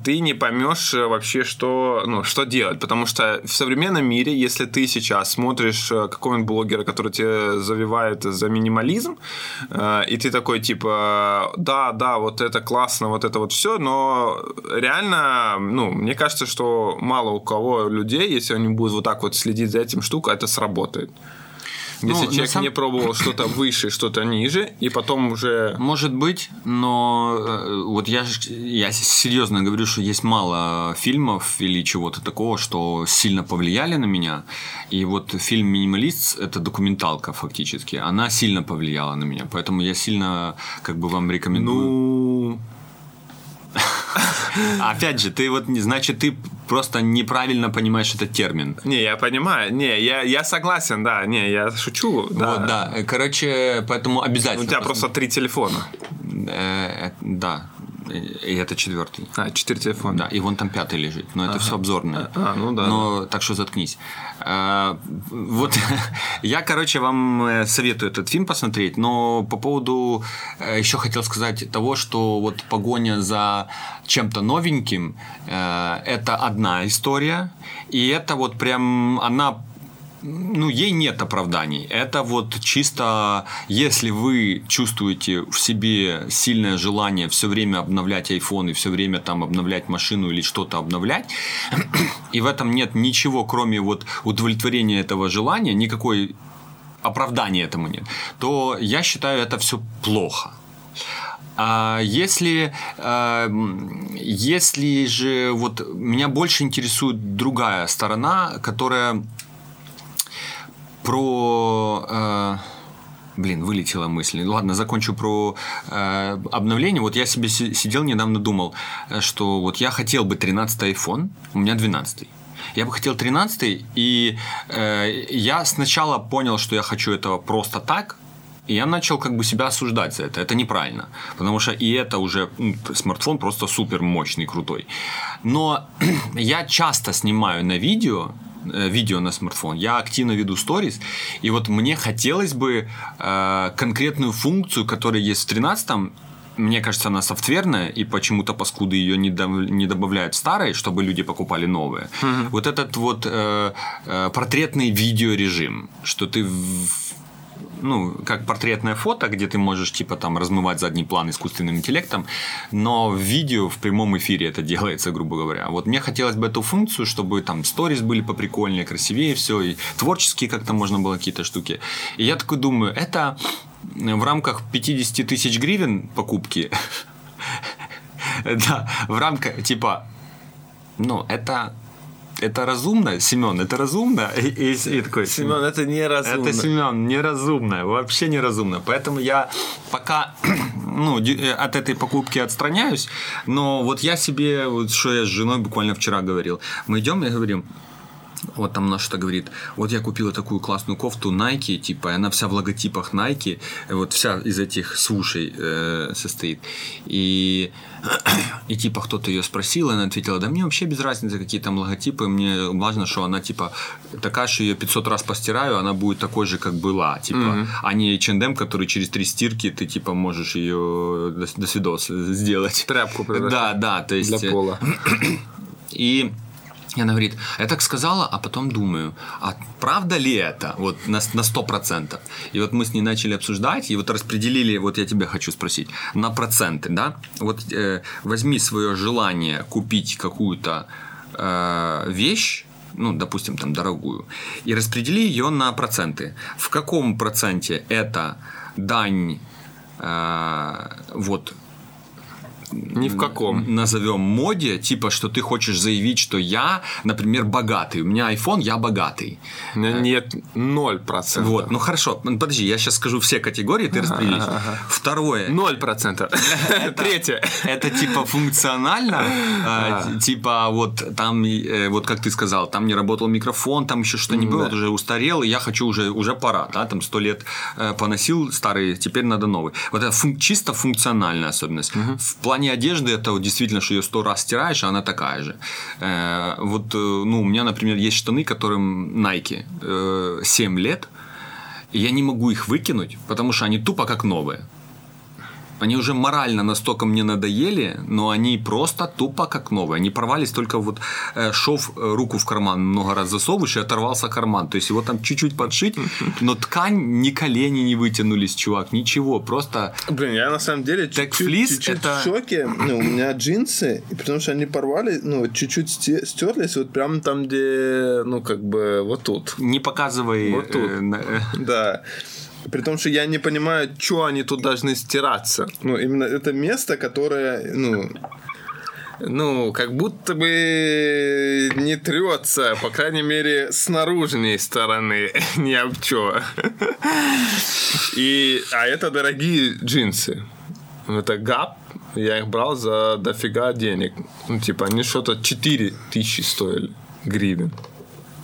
ты не поймешь э, вообще, что, ну, что делать. Потому что в современном мире, если ты сейчас смотришь э, какого-нибудь блогера, который тебе завивает за минимализм, и ты такой, типа, да, да, вот это классно, вот это вот все, но реально, ну, мне кажется, что мало у кого людей, если они будут вот так вот следить за этим штукой, это сработает. Если ну, человек сам... не пробовал что-то выше, что-то ниже, и потом уже... Может быть, но э, вот я, я серьезно говорю, что есть мало фильмов или чего-то такого, что сильно повлияли на меня. И вот фильм «Минималист» — это документалка фактически. Она сильно повлияла на меня, поэтому я сильно как бы вам рекомендую. Ну, Опять же, ты вот, значит, ты просто неправильно понимаешь этот термин. Не, я понимаю. Не, я, я согласен, да. Не, я шучу. Да. Вот, да. Короче, поэтому обязательно. У тебя просто три телефона. Э, да. И это четвертый. А, четыре телефона. Да, и вон там пятый лежит. Но это ага. все обзорное. А, ну да. Но так что заткнись. А, вот я, короче, вам э, советую этот фильм посмотреть, но по поводу э, еще хотел сказать того, что вот погоня за чем-то новеньким э, это одна история, и это вот прям она ну, ей нет оправданий. Это вот чисто, если вы чувствуете в себе сильное желание все время обновлять iPhone и все время там обновлять машину или что-то обновлять, и в этом нет ничего, кроме вот удовлетворения этого желания, никакой оправдания этому нет, то я считаю это все плохо. А если, а, если же вот меня больше интересует другая сторона, которая про... Э, блин, вылетела мысль. Ладно, закончу про э, обновление. Вот я себе сидел недавно думал, э, что вот я хотел бы 13 iPhone, у меня 12. Я бы хотел 13 и э, я сначала понял, что я хочу этого просто так, и я начал как бы себя осуждать за это. Это неправильно. Потому что и это уже ну, смартфон просто супер мощный, крутой. Но я часто снимаю на видео видео на смартфон, я активно веду сторис, и вот мне хотелось бы э, конкретную функцию, которая есть в 13 мне кажется, она софтверная, и почему-то паскуды ее не, до, не добавляют старой, чтобы люди покупали новые. Mm-hmm. Вот этот вот э, э, портретный видеорежим, что ты в, ну, как портретное фото, где ты можешь, типа, там, размывать задний план искусственным интеллектом, но в видео, в прямом эфире это делается, грубо говоря. Вот мне хотелось бы эту функцию, чтобы там сторис были поприкольнее, красивее все, и творческие как-то можно было какие-то штуки. И я такой думаю, это в рамках 50 тысяч гривен покупки, да, в рамках, типа, ну, это это разумно, Семен, это разумно. И, и, и такой, Семен, это неразумно. Это Семен, неразумно, вообще неразумно. Поэтому я пока ну, э, от этой покупки отстраняюсь, но вот я себе, вот что я с женой буквально вчера говорил, мы идем и говорим, вот там она что говорит, вот я купила такую классную кофту Nike, типа, и она вся в логотипах Nike, вот вся из этих сушей э, состоит. И, и типа кто-то ее спросил, и она ответила, да мне вообще без разницы, какие там логотипы, мне важно, что она типа такая, что ее 500 раз постираю, она будет такой же, как была, типа, mm-hmm. а не H&M, который через три стирки ты типа можешь ее до, до свидос сделать. Тряпку. Да, да, то есть... Для пола. И и она говорит, я так сказала, а потом думаю, а правда ли это? Вот на, на 100%. И вот мы с ней начали обсуждать, и вот распределили, вот я тебя хочу спросить, на проценты, да? Вот э, возьми свое желание купить какую-то э, вещь, ну, допустим, там, дорогую, и распредели ее на проценты. В каком проценте это дань э, вот ни в каком. Назовем моде, типа, что ты хочешь заявить, что я, например, богатый. У меня iPhone, я богатый. Нет, ноль процентов. Вот, ну хорошо, подожди, я сейчас скажу все категории, ты распределишь. Второе. Ноль процентов. Третье. Это типа функционально, а, типа вот там, э, вот как ты сказал, там не работал микрофон, там еще что-нибудь, уже устарел, и я хочу уже, уже пора, да, там сто лет э, поносил старый, теперь надо новый. Вот это чисто функциональная особенность. В плане плане одежды это вот действительно, что ее сто раз стираешь, а она такая же. Э, вот, э, ну, у меня, например, есть штаны, которым Nike э, 7 лет, и я не могу их выкинуть, потому что они тупо как новые. Они уже морально настолько мне надоели, но они просто тупо как новые. Они порвались только вот э, шов э, руку в карман много раз засовываешь и оторвался карман. То есть его там чуть-чуть подшить, но ткань ни колени не вытянулись, чувак, ничего. Просто... Блин, я на самом деле чуть-чуть, это... в шоке. Ну, у меня джинсы, и потому что они порвали, ну, чуть-чуть стерлись, вот прям там, где, ну, как бы, вот тут. Не показывай. Вот тут. Э, да. При том, что я не понимаю, что они тут должны стираться. Ну, именно это место, которое, ну, ну, как будто бы не трется, по крайней мере, с наружной стороны, ни об чё. И, а это дорогие джинсы. Это ГАП, я их брал за дофига денег. Ну, типа, они что-то 4 тысячи стоили гривен.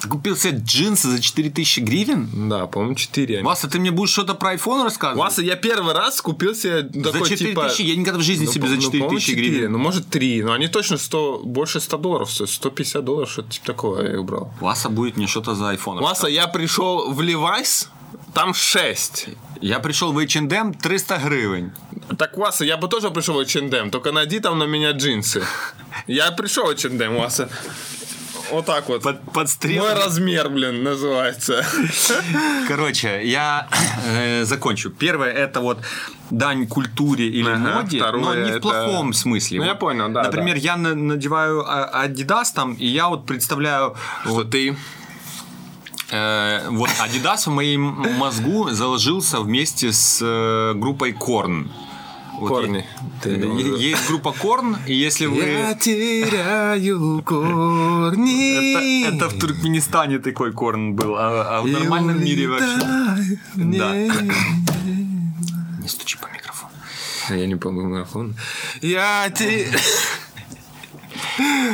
Ты купил себе джинсы за 4000 гривен? Да, по-моему, 4. Васа, ты мне будешь что-то про iPhone рассказывать? Васа, я первый раз купил себе такой, За 4000? Типа... Я никогда в жизни ну, себе за 4000 ну, гривен. Ну, может, 3. Но они точно 100, больше 100 долларов стоят. 150 долларов, что-то типа такого я их брал. Васа будет мне что-то за iPhone Васа, я пришел в Levi's, там 6. Я пришел в H&M 300 гривен. Так, Васа, я бы тоже пришел в H&M, только найди там на меня джинсы. Я пришел в H&M, Васа. Вот так вот. Под, подстрел. Мой размер, блин, называется. Короче, я э, закончу. Первое это вот дань культуре или ага, моде, но не в плохом смысле. Ну, вот, я понял, да. Например, да. я надеваю а, Adidas там, и я вот представляю... Что вот, ты э, вот Adidas в моем мозгу заложился вместе с э, группой Korn. Корни. Есть, есть группа Корн, и если вы... Я теряю корни. Это, это в Туркменистане такой Корн был, а, а в нормальном мире вообще... Да. Не стучи по микрофону. Я не помню микрофон. Я теряю...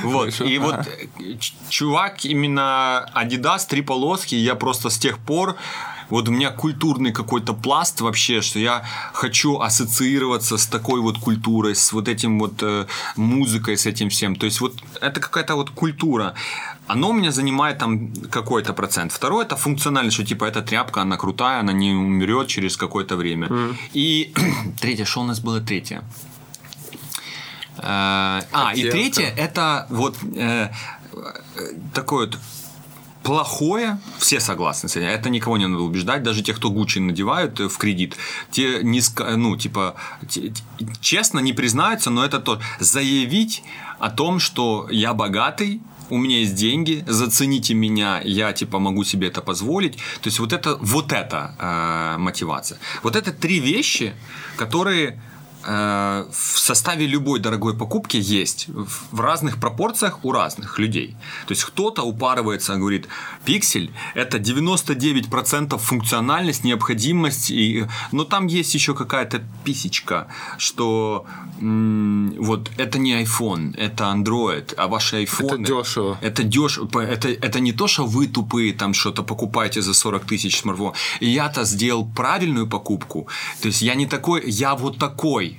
Вот, и вот чувак именно Adidas, три полоски, я просто с тех пор вот у меня культурный какой-то пласт вообще, что я хочу ассоциироваться с такой вот культурой, с вот этим вот э, музыкой, с этим всем. То есть вот это какая-то вот культура. Оно у меня занимает там какой-то процент. Второе это функционально, что типа эта тряпка, она крутая, она не умрет через какое-то время. Mm. И третье, что у нас было третье? Э, а, и третье это вот э, такой вот плохое, все согласны с этим, это никого не надо убеждать, даже те, кто Гуччи надевают э, в кредит, те низко, ну, типа, те, честно не признаются, но это то, заявить о том, что я богатый, у меня есть деньги, зацените меня, я типа могу себе это позволить. То есть вот это вот это э, мотивация. Вот это три вещи, которые в составе любой дорогой покупки есть в- разных пропорциях у разных людей. То есть кто-то упарывается, говорит, пиксель это 99% функциональность, необходимость, и, но там есть еще какая-то писечка, что м, вот это не iPhone, это Android, а ваши iPhone дешево. это дешево. Это, это не то, что вы тупые там что-то покупаете за 40 тысяч смартфон. И я-то сделал правильную покупку. То есть я не такой, я вот такой.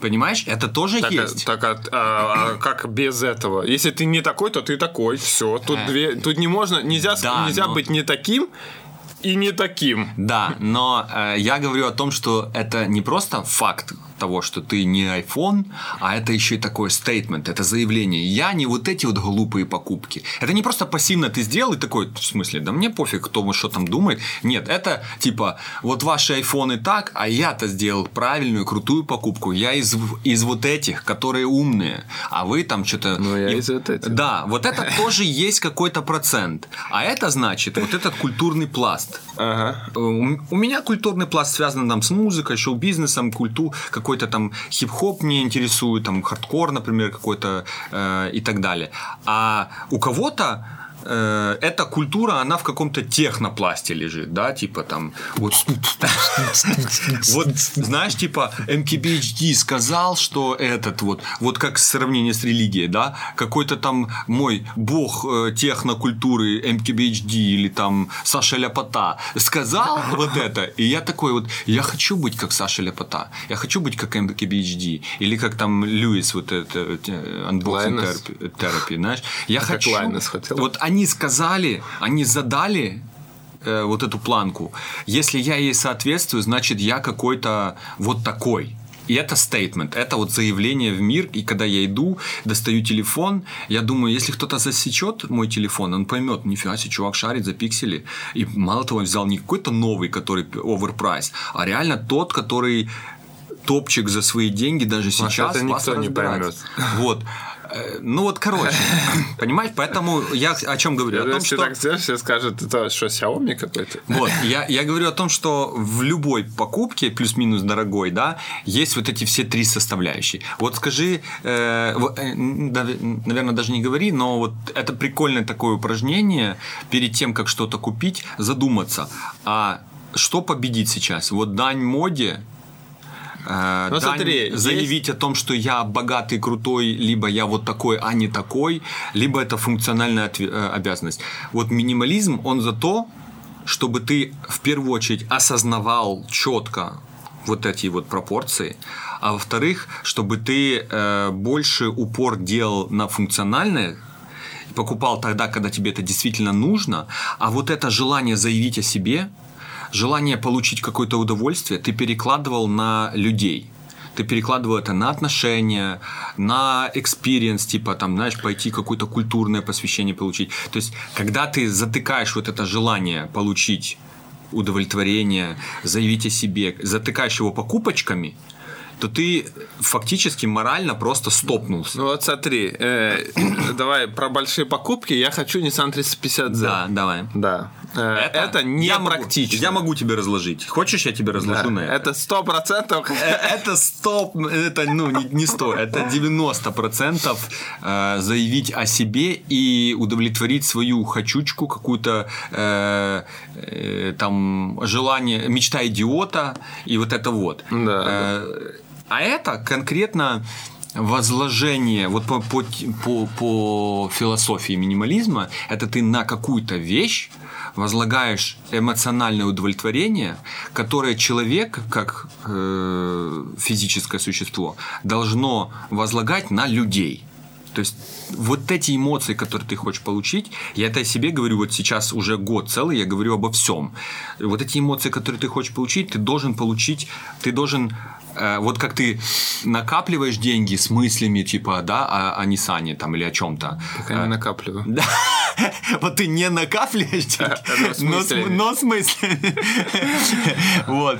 Понимаешь? Это тоже Так, а- есть. так а, а- а как без этого? Если ты не такой, то ты такой. Все. Тут Э. две. Тут не можно. Нельзя, Да, нельзя но- быть не таким и не таким. Да, но э, я говорю о том, что это не просто факт того, что ты не iPhone, а это еще и такой стейтмент, это заявление. Я не вот эти вот глупые покупки. Это не просто пассивно ты сделал и такой, в смысле, да мне пофиг, кто что там думает. Нет, это типа, вот ваши айфоны так, а я-то сделал правильную, крутую покупку. Я из, из вот этих, которые умные, а вы там что-то... Ну, я И- из вот этих. Да, вот это тоже есть какой-то процент. А это значит, вот этот культурный пласт. Ага. Э, У меня культурный пласт связан там с музыкой, шоу-бизнесом, культу, какой-то там хип-хоп мне интересует, там хардкор, например, какой-то э, и так далее. А у кого-то э, эта культура, она в каком-то технопласте лежит, да, типа там вот, вот знаешь, типа MKBHD сказал, что этот вот, вот как сравнение с религией, да, какой-то там мой бог э, технокультуры MKBHD или там Саша Ляпота сказал вот это, и я такой вот, я хочу быть как Саша Ляпота, я хочу быть как MKBHD, или как там Льюис, вот это э, unboxing therapy, знаешь, я хочу, вот они сказали, они задали э, вот эту планку. Если я ей соответствую, значит я какой-то вот такой. И это стейтмент, это вот заявление в мир. И когда я иду, достаю телефон, я думаю, если кто-то засечет мой телефон, он поймет, нифига себе, чувак шарит за пиксели. И мало того, он взял не какой-то новый, который оверпрайс, а реально тот, который топчик за свои деньги даже сейчас это никто не разбирается. Вот. Э, Ну вот, короче, понимаешь, поэтому я о чем говорю? О том, Если что... так сделаешь, все скажут, это что, Xiaomi какой-то? Вот, я, я говорю о том, что в любой покупке, плюс-минус дорогой, да, есть вот эти все три составляющие. Вот скажи, э, э, наверное, даже не говори, но вот это прикольное такое упражнение, перед тем, как что-то купить, задуматься, а что победит сейчас? Вот дань моде, э, Ну, дань смотри, есть- заявить о том, что я богатый, крутой, либо я вот такой, а не такой, либо это функциональная э, обязанность. Вот минимализм, он за то, чтобы ты в первую очередь осознавал четко вот эти вот пропорции, а во-вторых, чтобы ты э, больше упор делал на функциональное, покупал тогда, когда тебе это действительно нужно, а вот это желание заявить о себе, желание получить какое-то удовольствие, ты перекладывал на людей. Ты перекладывал это на отношения, на experience, типа там, знаешь, пойти какое-то культурное посвящение получить. То есть, когда ты затыкаешь вот это желание получить удовлетворение, заявить о себе, затыкаешь его покупочками, то ты фактически морально просто стопнулся. Ну вот смотри, э, давай про большие покупки. Я хочу Nissan 350Z. Да, давай. Да. Э, Это, не я могу- практично. Я могу тебе разложить. Хочешь, я тебе Да, разложу на это? Это сто процентов. Э, Это стоп, это ну не, 100, это 90% э, заявить о себе и удовлетворить свою хочучку, какую-то э, э, там желание, мечта идиота и вот это вот. Да, Э, А это конкретно возложение, вот по, по, по, по философии минимализма, это ты на какую-то вещь возлагаешь эмоциональное удовлетворение, которое человек, как э, физическое существо, должно возлагать на людей. То есть вот эти эмоции, которые ты хочешь получить, я это о себе говорю вот сейчас уже год целый, я говорю обо всем. Вот эти эмоции, которые ты хочешь получить, ты должен получить, ты должен э, вот как ты накапливаешь деньги с мыслями типа, да, о, о Ниссане там или о чем-то. Пока не накапливаю. Да. Вот ты не накапливаешь деньги, с но с- мыслями. Вот.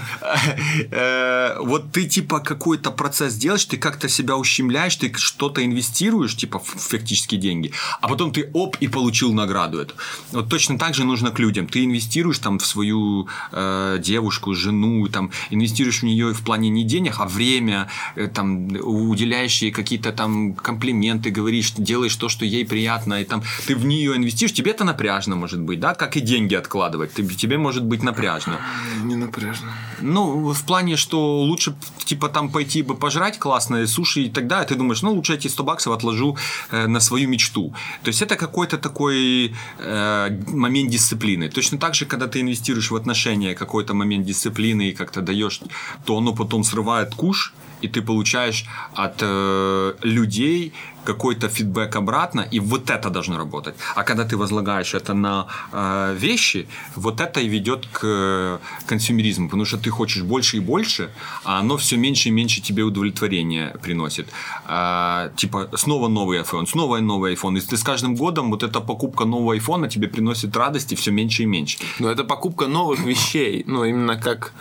Э, Вот ты типа какой-то процесс делаешь, ты как-то себя ущемляешь, ты что-то инвестируешь, типа в фактически деньги, а потом ты оп и получил награду эту. Вот точно так же нужно к людям. Ты инвестируешь там в свою э, девушку, жену, там инвестируешь в нее в плане не денег, денег, а время, э, там, уделяешь ей какие-то там комплименты, говоришь, делаешь то, что ей приятно, и там ты в нее инвестируешь, тебе это напряжно может быть, да, как и деньги откладывать, ты, тебе может быть напряжно. Не напряжно. Ну, в плане, что лучше, типа, там пойти бы пожрать классные суши, и тогда ты думаешь, ну, лучше эти 100 баксов отложу э, на свою мечту. То есть, это какой-то такой э, момент дисциплины. Точно так же, когда ты инвестируешь в отношения, какой-то момент дисциплины, и как-то даешь, то оно потом срывает куш, и ты получаешь от э, людей какой-то фидбэк обратно, и вот это должно работать. А когда ты возлагаешь это на э, вещи, вот это и ведет к э, консюмеризму, потому что ты хочешь больше и больше, а оно все меньше и меньше тебе удовлетворения приносит. А, типа снова новый iPhone, снова новый iPhone, и ты с каждым годом вот эта покупка нового айфона тебе приносит радости все меньше и меньше. Но это покупка новых вещей, ну, именно как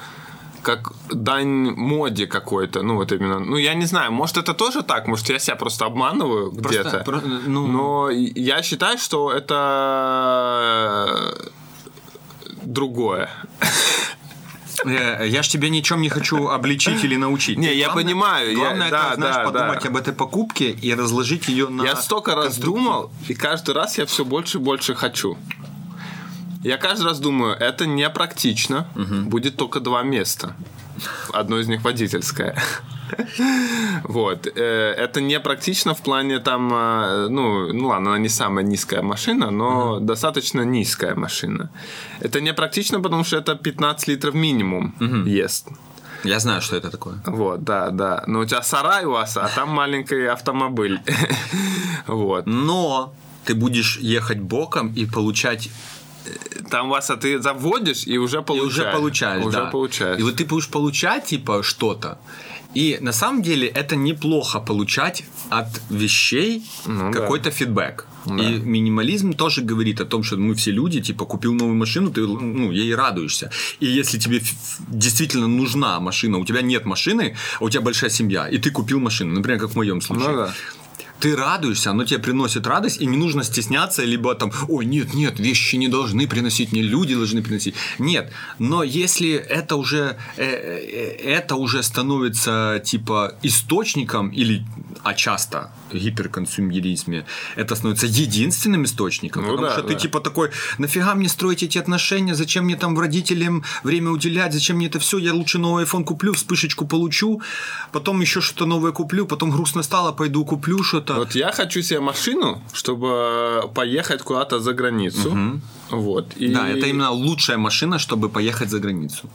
как дань моде какой-то, ну вот именно, ну я не знаю, может это тоже так, может я себя просто обманываю где-то, про- ну- но я считаю, что это другое. Э, Я ж тебе ничем не хочу обличить или научить. Не, я понимаю, я- Главное, да, это, знаешь, да, подумать да. об этой покупке и разложить ее на... Я столько раз думал, и каждый раз я все больше и больше хочу. Я каждый раз думаю, это непрактично, будет только два места. Одно из них водительское. Вот. Э, Это непрактично в плане там, э, ну, ну ладно, она не самая низкая машина, но достаточно низкая машина. Это непрактично, потому что это 15 литров минимум ест. Я знаю, что это такое. Вот, да, да. Но у тебя сарай у вас, а там маленький автомобиль. Вот. Но ты будешь ехать боком и получать Там вас, а ты заводишь и уже и получаешь. уже получаешь, Уже да. получаешь. И вот ты будешь получать типа что-то. И на самом деле это неплохо получать от вещей Ну да. какой-то фидбэк. И минимализм тоже говорит о том, что мы все люди, типа, купил новую машину, ты ну, ей радуешься. И если тебе действительно нужна машина, у тебя нет машины, а у тебя большая семья, и ты купил машину, например, как в моем случае. Ну да. Ты радуешься, оно тебе приносит радость, и не нужно стесняться, либо там, ой, нет, нет, вещи не должны приносить, не люди должны приносить. Нет, но если это уже, э, э, это уже становится типа источником, или, а часто в гиперконсумеризме, это становится единственным источником, Ну потому да, что ты да. типа такой, нафига мне строить эти отношения, зачем мне там родителям время уделять, зачем мне это все, я лучше новый iPhone куплю, вспышечку получу, потом еще что-то новое куплю, потом грустно стало, пойду куплю что-то. Вот я хочу себе машину, чтобы поехать куда-то за границу. Вот. И... Да, это именно лучшая машина, чтобы поехать за границу.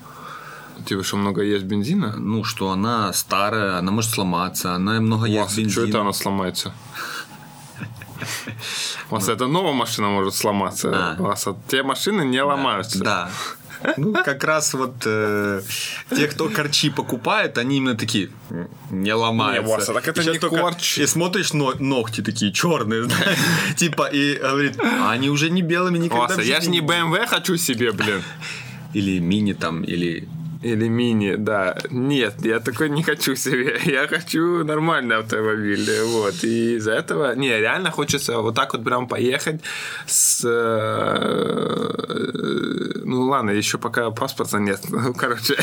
Типа, что много есть бензина? Ну, что она старая, она может сломаться, она много ест Что бензина. это она сломается? У вас это новая машина может сломаться. У вас те машины не ломаются. Да. Ну, как раз вот э, те, кто корчи покупает, они именно такие «М, не ломаются. Не, Вася, так это И не только- корч. И смотришь, но, ногти такие черные, знаешь, типа, и говорит, а они уже не белыми никогда Вася, я же не BMW хочу себе, блин. Или мини там, или... Или мини, да. Нет, я такой не хочу себе. Я хочу нормальный автомобиль. Вот. И из-за этого... Не, реально хочется вот так вот прям поехать с... э, Ну, ладно, еще пока паспорта нет. Ну, короче...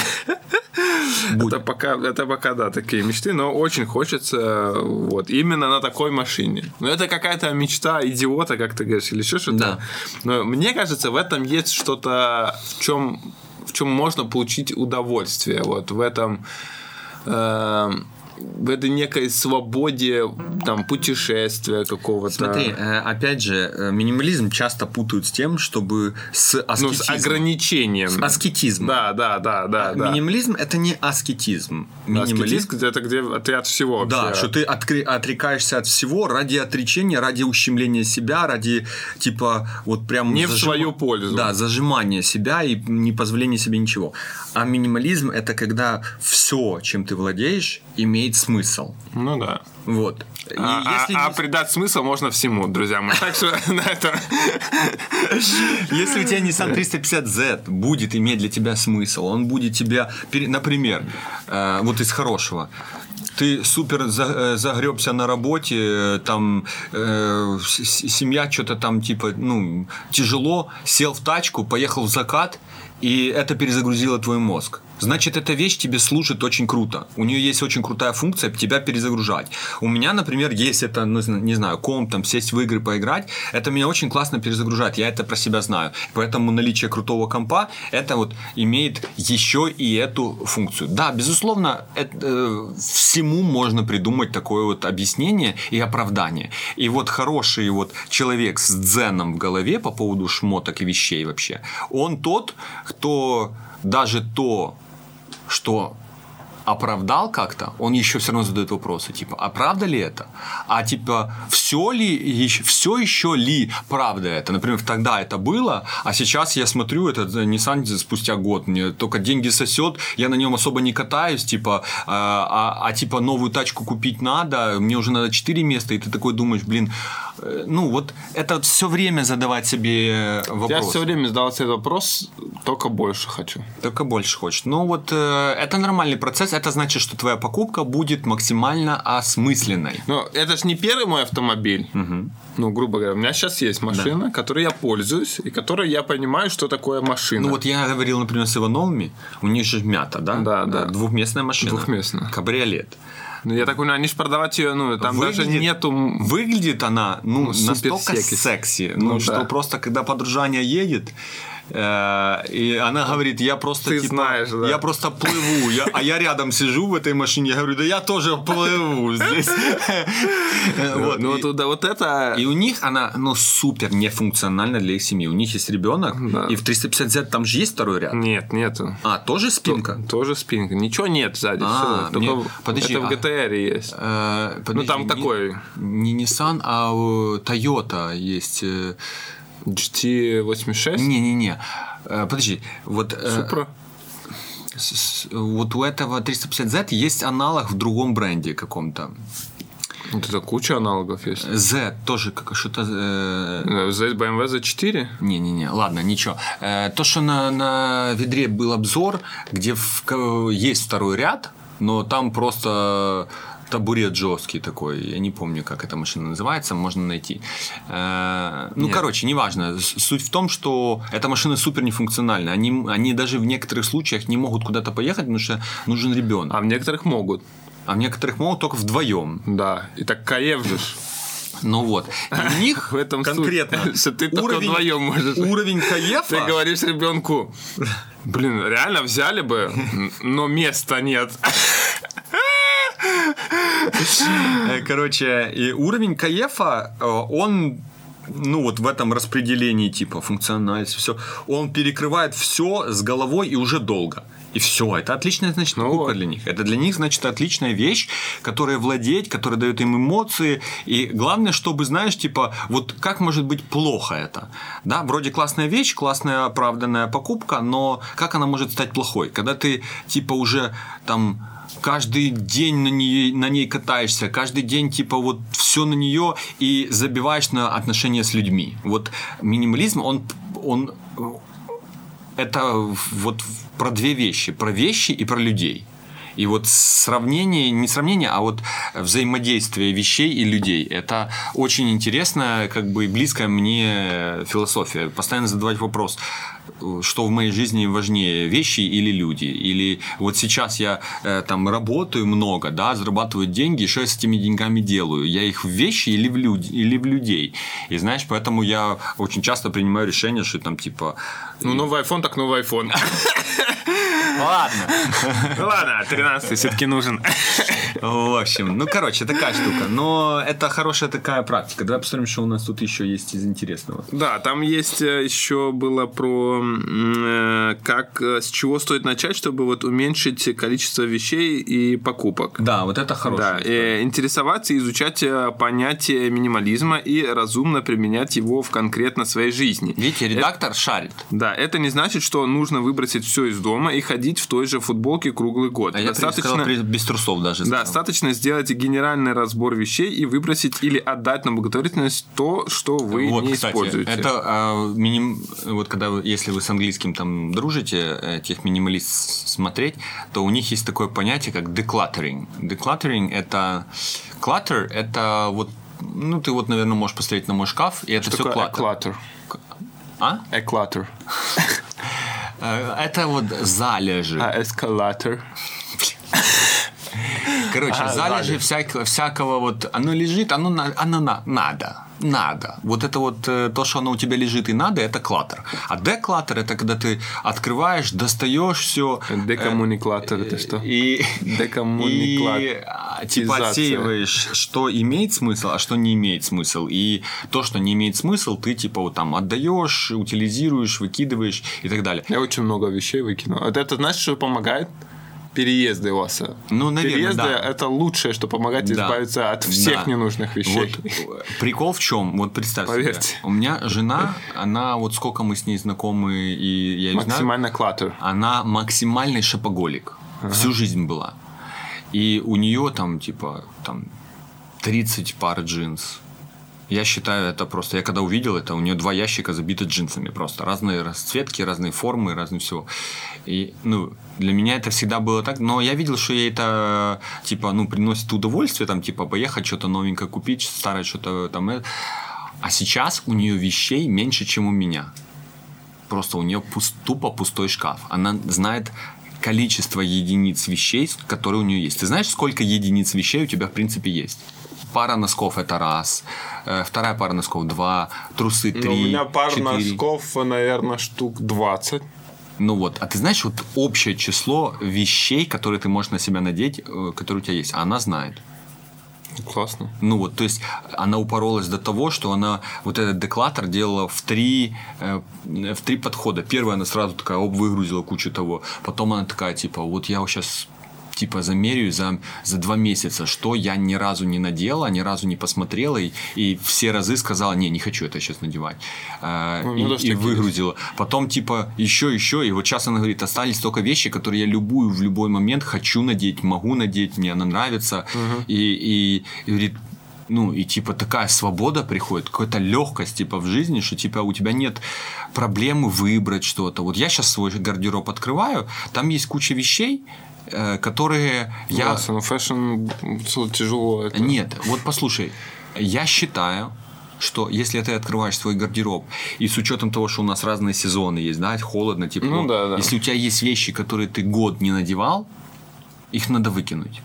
Это пока, это пока, да, такие мечты, но очень хочется вот именно на такой машине. Но это какая-то мечта идиота, как ты говоришь, или еще что-то. Да. Но мне кажется, в этом есть что-то, в чем, чем можно получить удовольствие. Вот в этом э, в этой некой свободе там путешествия какого-то. Смотри, э, опять же, э, минимализм часто путают с тем, чтобы с ну, с ограничением. С аскетизмом. Да, да, да, да. да. Минимализм это не аскетизм. Минимализм Аскетизм это где ты от всего Да, вообще. что ты откры- отрекаешься от всего ради отречения, ради ущемления себя, ради типа вот прям Не в свою пользу. Да, зажимания себя и не позволения себе ничего. А минимализм это когда все, чем ты владеешь, имеет смысл. Ну да. Вот. И А, а- если, а придать смысл можно всему, друзья мои. Так что на это... если у тебя Nissan 350Z будет иметь для тебя смысл, он будет тебя, например, э, вот из хорошего, ты супер э, загребся на работе, там э, семья что-то там типа, ну, тяжело, сел в тачку, поехал в закат, и это перезагрузило твой мозг. Значит, эта вещь тебе служит очень круто. У нее есть очень крутая функция тебя перезагружать. У меня, например, есть это, ну, не знаю, комп, там, сесть в игры, поиграть. Это меня очень классно перезагружает. Я это про себя знаю. Поэтому наличие крутого компа, это вот имеет еще и эту функцию. Да, безусловно, это, э, всему можно придумать такое вот объяснение и оправдание. И вот хороший вот человек с дзеном в голове по поводу шмоток и вещей вообще, он тот, кто даже то, что оправдал как-то, он еще все равно задает вопросы, типа, а правда ли это? А типа, все ли, все еще ли правда это? Например, тогда это было, а сейчас я смотрю, этот Nissan спустя год, мне только деньги сосет, я на нем особо не катаюсь, типа, а, а, а типа новую тачку купить надо, мне уже надо 4 места, и ты такой думаешь, блин, э, ну вот это все время задавать себе вопрос. Я все время задавал себе вопрос, только больше хочу. Только больше хочешь. Ну вот э, это нормальный процесс, это значит, что твоя покупка будет максимально осмысленной. Но это же не первый мой автомобиль. Угу. Ну, грубо говоря, у меня сейчас есть машина, да. которой я пользуюсь, и которой я понимаю, что такое машина. Ну, вот я говорил, например, с Ивановыми, у них же мята, да? Да, да. Двухместная машина. Двухместная. Кабриолет. Ну, я так понимаю, они же продавать ее, ну, там выглядит, даже нету... Выглядит она, ну, ну настолько секси, секси ну, ну, что да. просто, когда подружание едет, и она говорит, я просто Ты типа, знаешь, да. я просто плыву, я, а я рядом сижу в этой машине, я говорю, да я тоже плыву здесь. Вот, ну, вот, вот это... И у них она, ну, супер нефункциональна для их семьи. У них есть ребенок, и в 350Z там же есть второй ряд? Нет, нету. А, тоже спинка? Тоже спинка. Ничего нет сзади. А, все. Подожди, это в GTR есть. Э, ну, там такой. Не Nissan, а Toyota есть э, GT86? Не-не-не. Э, подожди, вот... Супра? Вот у этого 350Z есть аналог в другом бренде каком-то. Вот это куча аналогов есть. Z тоже как что-то... Э... Z BMW Z4? Не-не-не, ладно, ничего. Э, то, что на, на ведре был обзор, где в, есть второй ряд, но там просто табурет жесткий такой. Я не помню, как эта машина называется, можно найти. Э, ну, Нет. короче, неважно. Суть в том, что эта машина супер нефункциональна. Они, они даже в некоторых случаях не могут куда-то поехать, потому что нужен ребенок. А в некоторых могут. А в некоторых могут только вдвоем. Да. И так Каев же. Ну вот. И у них в этом конкретно что ты уровень, вдвоем можешь. Уровень каефа. Ты говоришь ребенку, блин, реально взяли бы, но места нет. Э, короче, и уровень каефа, э, он ну вот в этом распределении типа функциональность, все, он перекрывает все с головой и уже долго. И все. Это отличная, значит, ну, покупка для них. Это для них, значит, отличная вещь, которая владеть, которая дает им эмоции. И главное, чтобы, знаешь, типа, вот как может быть плохо это? Да, вроде классная вещь, классная оправданная покупка, но как она может стать плохой? Когда ты, типа, уже там каждый день на ней, на ней катаешься, каждый день типа вот все на нее и забиваешь на отношения с людьми. Вот минимализм, он, он это вот про две вещи, про вещи и про людей. И вот сравнение, не сравнение, а вот взаимодействие вещей и людей. Это очень интересная, как бы близкая мне философия. Постоянно задавать вопрос, что в моей жизни важнее, вещи или люди? Или вот сейчас я э, там работаю много, да, зарабатываю деньги, что я с этими деньгами делаю? Я их в вещи или в, люди, или в людей? И знаешь, поэтому я очень часто принимаю решение, что там типа... Ну, новый iPhone, так новый iPhone. Ладно. Ладно, 13 все-таки нужен. В общем, ну, короче, такая штука. Но это хорошая такая практика. Давай посмотрим, что у нас тут еще есть из интересного. Да, там есть э, еще было про э, как, э, с чего стоит начать, чтобы вот уменьшить количество вещей и покупок. Да, вот это хорошая Да, интересоваться, изучать понятие минимализма и разумно применять его в конкретно своей жизни. Видите, редактор это, шарит. Да, это не значит, что нужно выбросить все из дома и ходить в той же футболке круглый год. А достаточно, я сказал, без трусов даже. Да, достаточно сделать генеральный разбор вещей и выбросить или отдать на благотворительность то, что вы вот, не кстати, используете. Это а, миним... вот когда если вы с английским там дружите, э, тех минималист смотреть, то у них есть такое понятие, как decluttering. Decluttering это clutter это вот ну, ты вот, наверное, можешь посмотреть на мой шкаф, и это что все клаттер. А? Clutter. Э, Это вот залежи. А эскалатор? Короче, А, залежи всякого, всякого вот, оно лежит, оно, на- оно на- надо. Надо. Вот это вот э, то, что оно у тебя лежит и надо, это клаттер. А деклаттер это когда ты открываешь, достаешь все. Декоммуниклатор это что? И, Декоммуниклат- и, а, типа отсеиваешь, что имеет смысл, а что не имеет смысл. И то, что не имеет смысл, ты типа вот там отдаешь, утилизируешь, выкидываешь и так далее. Я очень много вещей выкинул. Вот это, знаешь, что помогает? Переезды у вас. Ну, наверное, Переезды да. это лучшее, что помогает Да. избавиться от всех Да. ненужных вещей. Вот, прикол в чем? Вот представь Поверьте. себе. У меня жена, она вот сколько мы с ней знакомы, и я ее знаю, Максимально клаттер. она максимальный шопоголик. Всю жизнь была. И у нее там, типа, там 30 пар джинс. Я считаю, это просто... Я когда увидел это, у нее два ящика забиты джинсами просто. Разные расцветки, разные формы, разные все. И, ну, для меня это всегда было так. Но я видел, что ей это, типа, ну, приносит удовольствие, там, типа, поехать, что-то новенькое купить, старое что-то там... э. А сейчас у нее вещей меньше, чем у меня. Просто у нее пус- тупо пустой шкаф. Она знает количество единиц вещей, которые у нее есть. Ты знаешь, сколько единиц вещей у тебя в принципе есть? Пара носков это раз, э, вторая пара носков два, трусы три, Ну, у меня пар четыре. носков, наверное, штук 20. Ну вот, а ты знаешь вот общее число вещей, которые ты можешь на себя надеть, э, которые у тебя есть, а она знает. Классно. Ну вот, то есть она упоролась до того, что она вот этот деклатор делала в три, э, в три подхода. Первая она сразу такая, оп, выгрузила кучу того. Потом она такая, типа, вот я сейчас типа замеряю за, за два месяца, что я ни разу не надела, ни разу не посмотрела, и, и все разы сказала, не, не хочу это сейчас надевать. А, Ну, и, ну, и выгрузила. Потом, типа, еще, еще, и вот сейчас она говорит, остались только вещи, которые я любую в любой момент хочу надеть, могу надеть, мне она нравится. И, и, и говорит, ну, и типа такая свобода приходит, какая-то легкость типа в жизни, что типа у тебя нет проблемы выбрать что-то. Вот я сейчас свой гардероб открываю, там есть куча вещей, э, которые я... Ясно, ну fashion тяжело. Это. Нет, вот послушай, я считаю, что если ты открываешь свой гардероб, и с учетом того, что у нас разные сезоны есть, да, холодно, тепло, Ну да, да. если у тебя есть вещи, которые ты год не надевал, их надо выкинуть.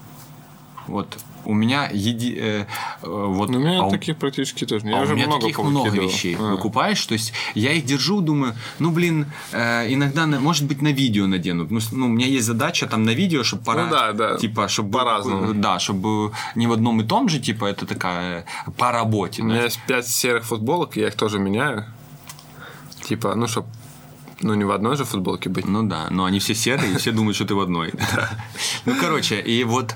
Вот у меня еди... э, э, вот Ну, у меня а у- таких практически тоже. нет. а Я у меня много таких много повыкидывал. вещей А. выкупаешь, то есть я их держу, думаю, ну блин, э, иногда, на- может быть, на видео надену. Ну, ну, у меня есть задача там на видео, чтобы пора, Ну да, да. типа, чтобы По-разному. да, чтобы не в одном и том же, типа, это такая по работе. У да. меня есть пять серых футболок, я их тоже меняю. Типа, ну, чтоб ну, не в одной же футболке быть. Ну да, но они все серые, и все думают, что ты в одной. Ну, короче, и вот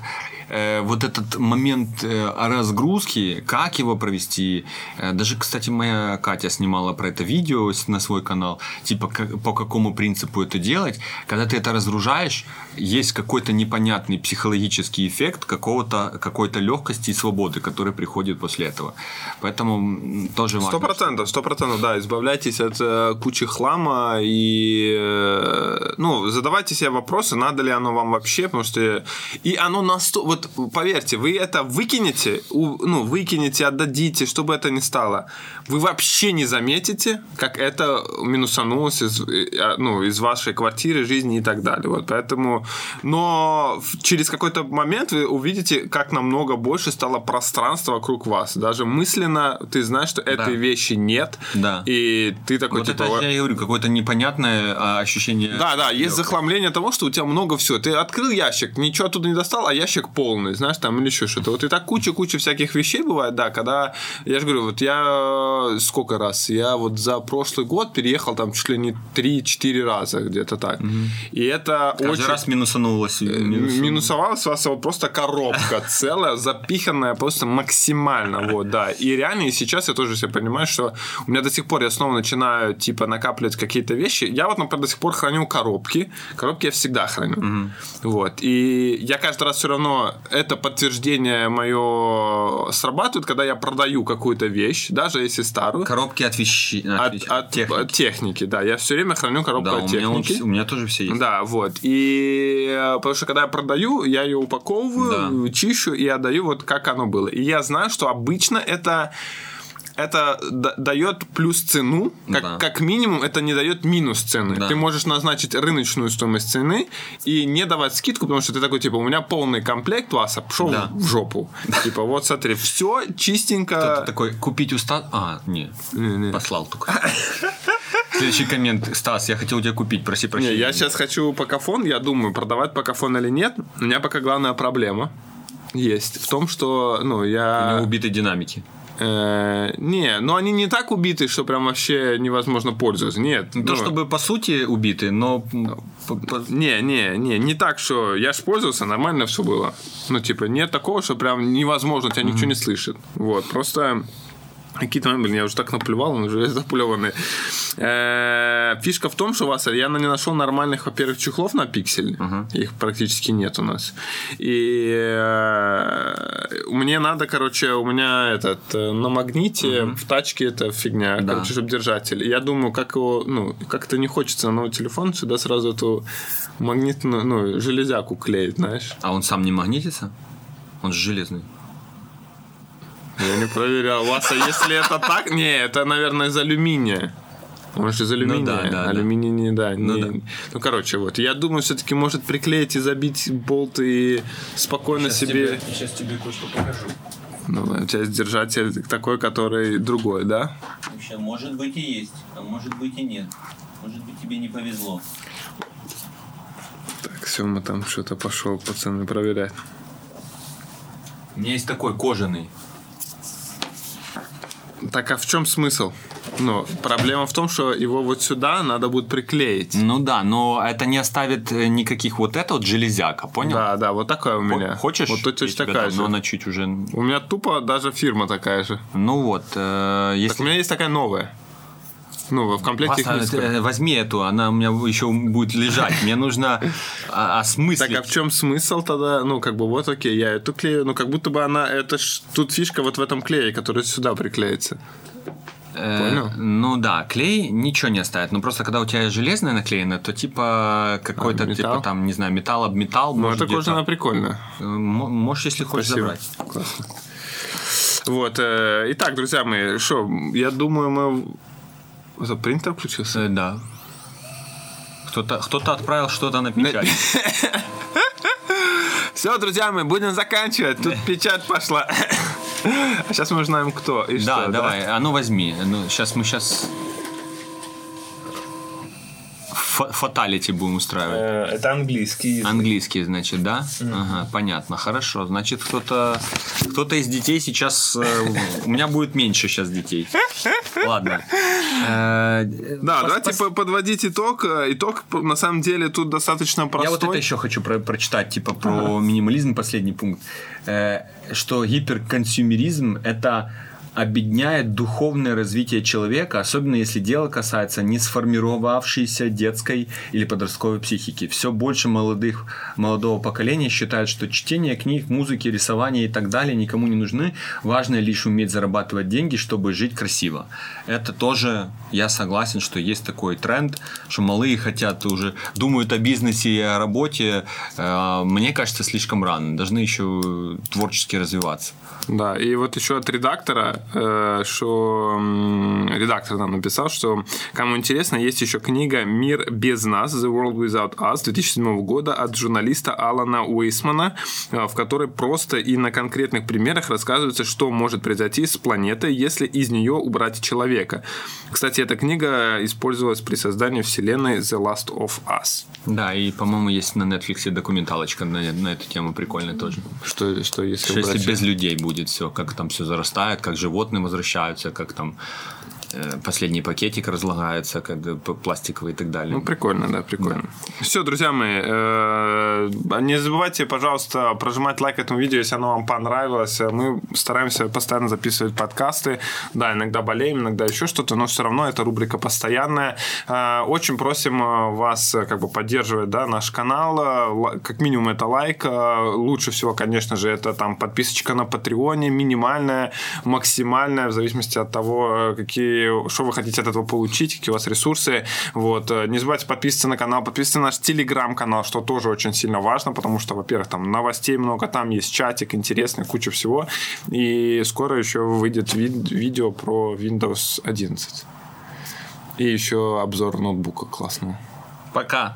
э, вот этот момент э, разгрузки, как его провести. э, Даже, кстати, моя Катя снимала про это видео на свой канал. Типа, как- по какому принципу это делать. Когда ты это разгружаешь, есть какой-то непонятный психологический эффект какого-то, какой-то легкости и свободы, который приходит после этого. Поэтому тоже важно. Сто процентов, сто процентов, да, избавляйтесь от э, кучи хлама и, э, ну, задавайте себе вопросы, надо ли оно вам вообще, потому что и оно насто... вот поверьте, вы это выкинете, ну, выкинете, отдадите, что бы это ни стало, вы вообще не заметите, как это минусанулось из, э, ну, из вашей квартиры, жизни и так далее, вот, поэтому, но через какой-то момент вы увидите, как намного больше стало пространства вокруг вас, даже мысленно ты знаешь, что этой вещи нет, Да. и ты такой, Вот типа, это я говорю, какое-то непонятное а, ощущение. да, да, есть захламление того, что у тебя много всего. Ты открыл ящик, ничего оттуда не достал, а ящик полный, знаешь, там или еще что-то. Вот и так куча-куча всяких вещей бывает, да, когда, я же говорю, вот я э, сколько раз, я вот за прошлый год переехал там чуть ли не 3-4 раза где-то так. И это Каждый очень... раз минусанулось. минусанулось. Минусовалась у вас вот просто коробка целая, запиханная просто максимально, вот, да. И реально, и сейчас я тоже себе понимаю, что у меня до сих пор я снова начинаю, типа, накапливать какие-то вещи. Я вот, например, до сих пор храню коробки. Коробки я всегда храню. Вот. И я каждый раз все равно, это подтверждение мое срабатывает, когда я продаю какую-то вещь, даже если старую. Коробки от вещей. От, от техники. техники, да. Я все время храню коробку Да, от у меня, техники. вс- у меня тоже все есть. Да, вот. И потому что когда я продаю, я ее упаковываю, чищу и отдаю вот как оно было. И я знаю, что обычно это это да- дает плюс цену, как, Да. как минимум это не дает минус цены. Да. Ты можешь назначить рыночную стоимость цены и не давать скидку, потому что ты такой, типа, у меня полный комплект вас, а пошел Да. в жопу. Типа, вот смотри, все чистенько. Кто-то такой, купить у Стаса... А, не, послал только. Следующий коммент. Стас, я хотел у тебя купить, проси Не, прощения. я сейчас хочу покафон, я думаю, продавать покафон или нет. У меня пока главная проблема есть в том, что, ну, У я... него убиты динамики. Э, не, ну они не так убиты, что прям вообще невозможно пользоваться. Нет. Не то ну, чтобы по сути убиты, но... Не, не, не, не так, что я ж пользовался, нормально все было. Ну, типа, нет такого, что прям невозможно, тебя никто не слышит. Вот, просто какие-то моменты, блин, я уже так наплевал, он уже заплеванный. Э, Фишка в том, что, Вася, я не нашел нормальных, во-первых, чехлов на пиксель. Их практически нет у нас. И э, мне надо, короче, у меня этот э, на магните в тачке это фигня, Да. короче, чтобы держатель. И Я думаю, как его, ну, как-то не хочется на новый телефон сюда сразу эту магнитную, ну, железяку клеить, знаешь. А он сам не магнитится? Он же железный. Я не проверял. Васа, если это так, не, это, наверное, из алюминия. Он же из алюминия. да, да, да. Алюминий не, да. Ну не- да. ну, короче, вот. Я думаю, все-таки может приклеить и забить болт и спокойно себе... сейчас тебе кое-что покажу. Ну, у тебя есть держатель такой, который другой, да? Вообще, может быть и есть, а может быть и нет. Может быть тебе не повезло. Так, Сема там что-то пошел, пацаны, проверять. У меня есть такой кожаный. Так, а в чем смысл? Ну, проблема в том, что его вот сюда надо будет приклеить. Ну да, но это не оставит э, никаких вот это вот железяка, понял? Да, да, вот такая у меня. Хочешь? Вот точно такая же. Но она чуть уже... У меня тупо даже фирма такая же. Ну вот, э, Так если... у меня есть такая новая. Ну, в комплекте их несколько. э, возьми эту, она у меня еще будет лежать. Мне нужно а, осмыслить. Так, а в чем смысл тогда? Ну, как бы вот окей, я эту клею, ну, как будто бы она, это ж тут фишка вот в этом клее, который сюда приклеится. Э, Понял? Ну да, клей ничего не оставит. Но просто когда у тебя железное наклеено, то типа какой-то, А, типа там, не знаю, металл об металл. Ну, это кожаная прикольная. Э, мо- Можешь, если хочешь, Спасибо. забрать. Классно. Вот, э, итак, друзья мои, что, я думаю, мы... Это принтер включился? Э, Да. Кто-то кто отправил что-то на печать. Все, друзья мои, будем заканчивать. Тут печать пошла. А сейчас мы узнаем, кто и Да, что. давай, а ну возьми. Ну, сейчас мы сейчас фаталити будем устраивать. Э, Это английский. Английский, значит, да? Ага, понятно, хорошо. Значит, кто-то кто-то из детей сейчас... э, У меня будет меньше сейчас детей. Ладно. Э, Да, давайте подводить итог. Итог, на самом деле, тут достаточно простой. Я вот это еще хочу про- прочитать, типа про минимализм, последний пункт. Что гиперконсюмеризм – это обедняет духовное развитие человека, особенно если дело касается не сформировавшейся детской или подростковой психики. Все больше молодых, молодого поколения считают, что чтение книг, музыки, рисование и так далее никому не нужны. Важно лишь уметь зарабатывать деньги, чтобы жить красиво. Это тоже, я согласен, что есть такой тренд, что малые хотят уже, думают о бизнесе и о работе. Э, Мне кажется, слишком рано. Должны еще творчески развиваться. Да, и вот еще от редактора, что м, редактор нам написал, что кому интересно, есть еще книга «Мир без нас. The World Without Us» 2007 года от журналиста Алана Уэйсмана, э, в которой просто и на конкретных примерах рассказывается, что может произойти с планетой, если из нее убрать человека. Кстати, эта книга использовалась при создании вселенной The Last of Us. Да, и, по-моему, есть на Netflix документалочка на, на эту тему прикольная тоже. Что, что если Что если без людей будет все, как там все зарастает, как животные возвращаются, как там последний пакетик разлагается, э, п- пластиковый и так далее. Ну, прикольно, да, прикольно. Все, друзья мои, э, не забывайте, пожалуйста, прожимать лайк этому видео, если оно вам понравилось. Мы стараемся постоянно записывать подкасты. Да, иногда болеем, иногда еще что-то, но все равно эта рубрика постоянная. Э, Очень просим э, вас э, как бы поддерживать да, наш канал. Э, Как минимум это лайк. Э, Лучше всего, конечно же, это там подписочка на Патреоне, минимальная, максимальная, в зависимости от того, э, что вы хотите от этого получить, какие у вас ресурсы. Вот. Э, Не забывайте подписываться на канал, подписываться на наш телеграм-канал, что тоже очень сильно важно. потому что, во-первых, там новостей много, там есть чатик интересный, куча всего. И скоро еще выйдет ви- видео про Windows 11. И еще обзор ноутбука классного. Пока.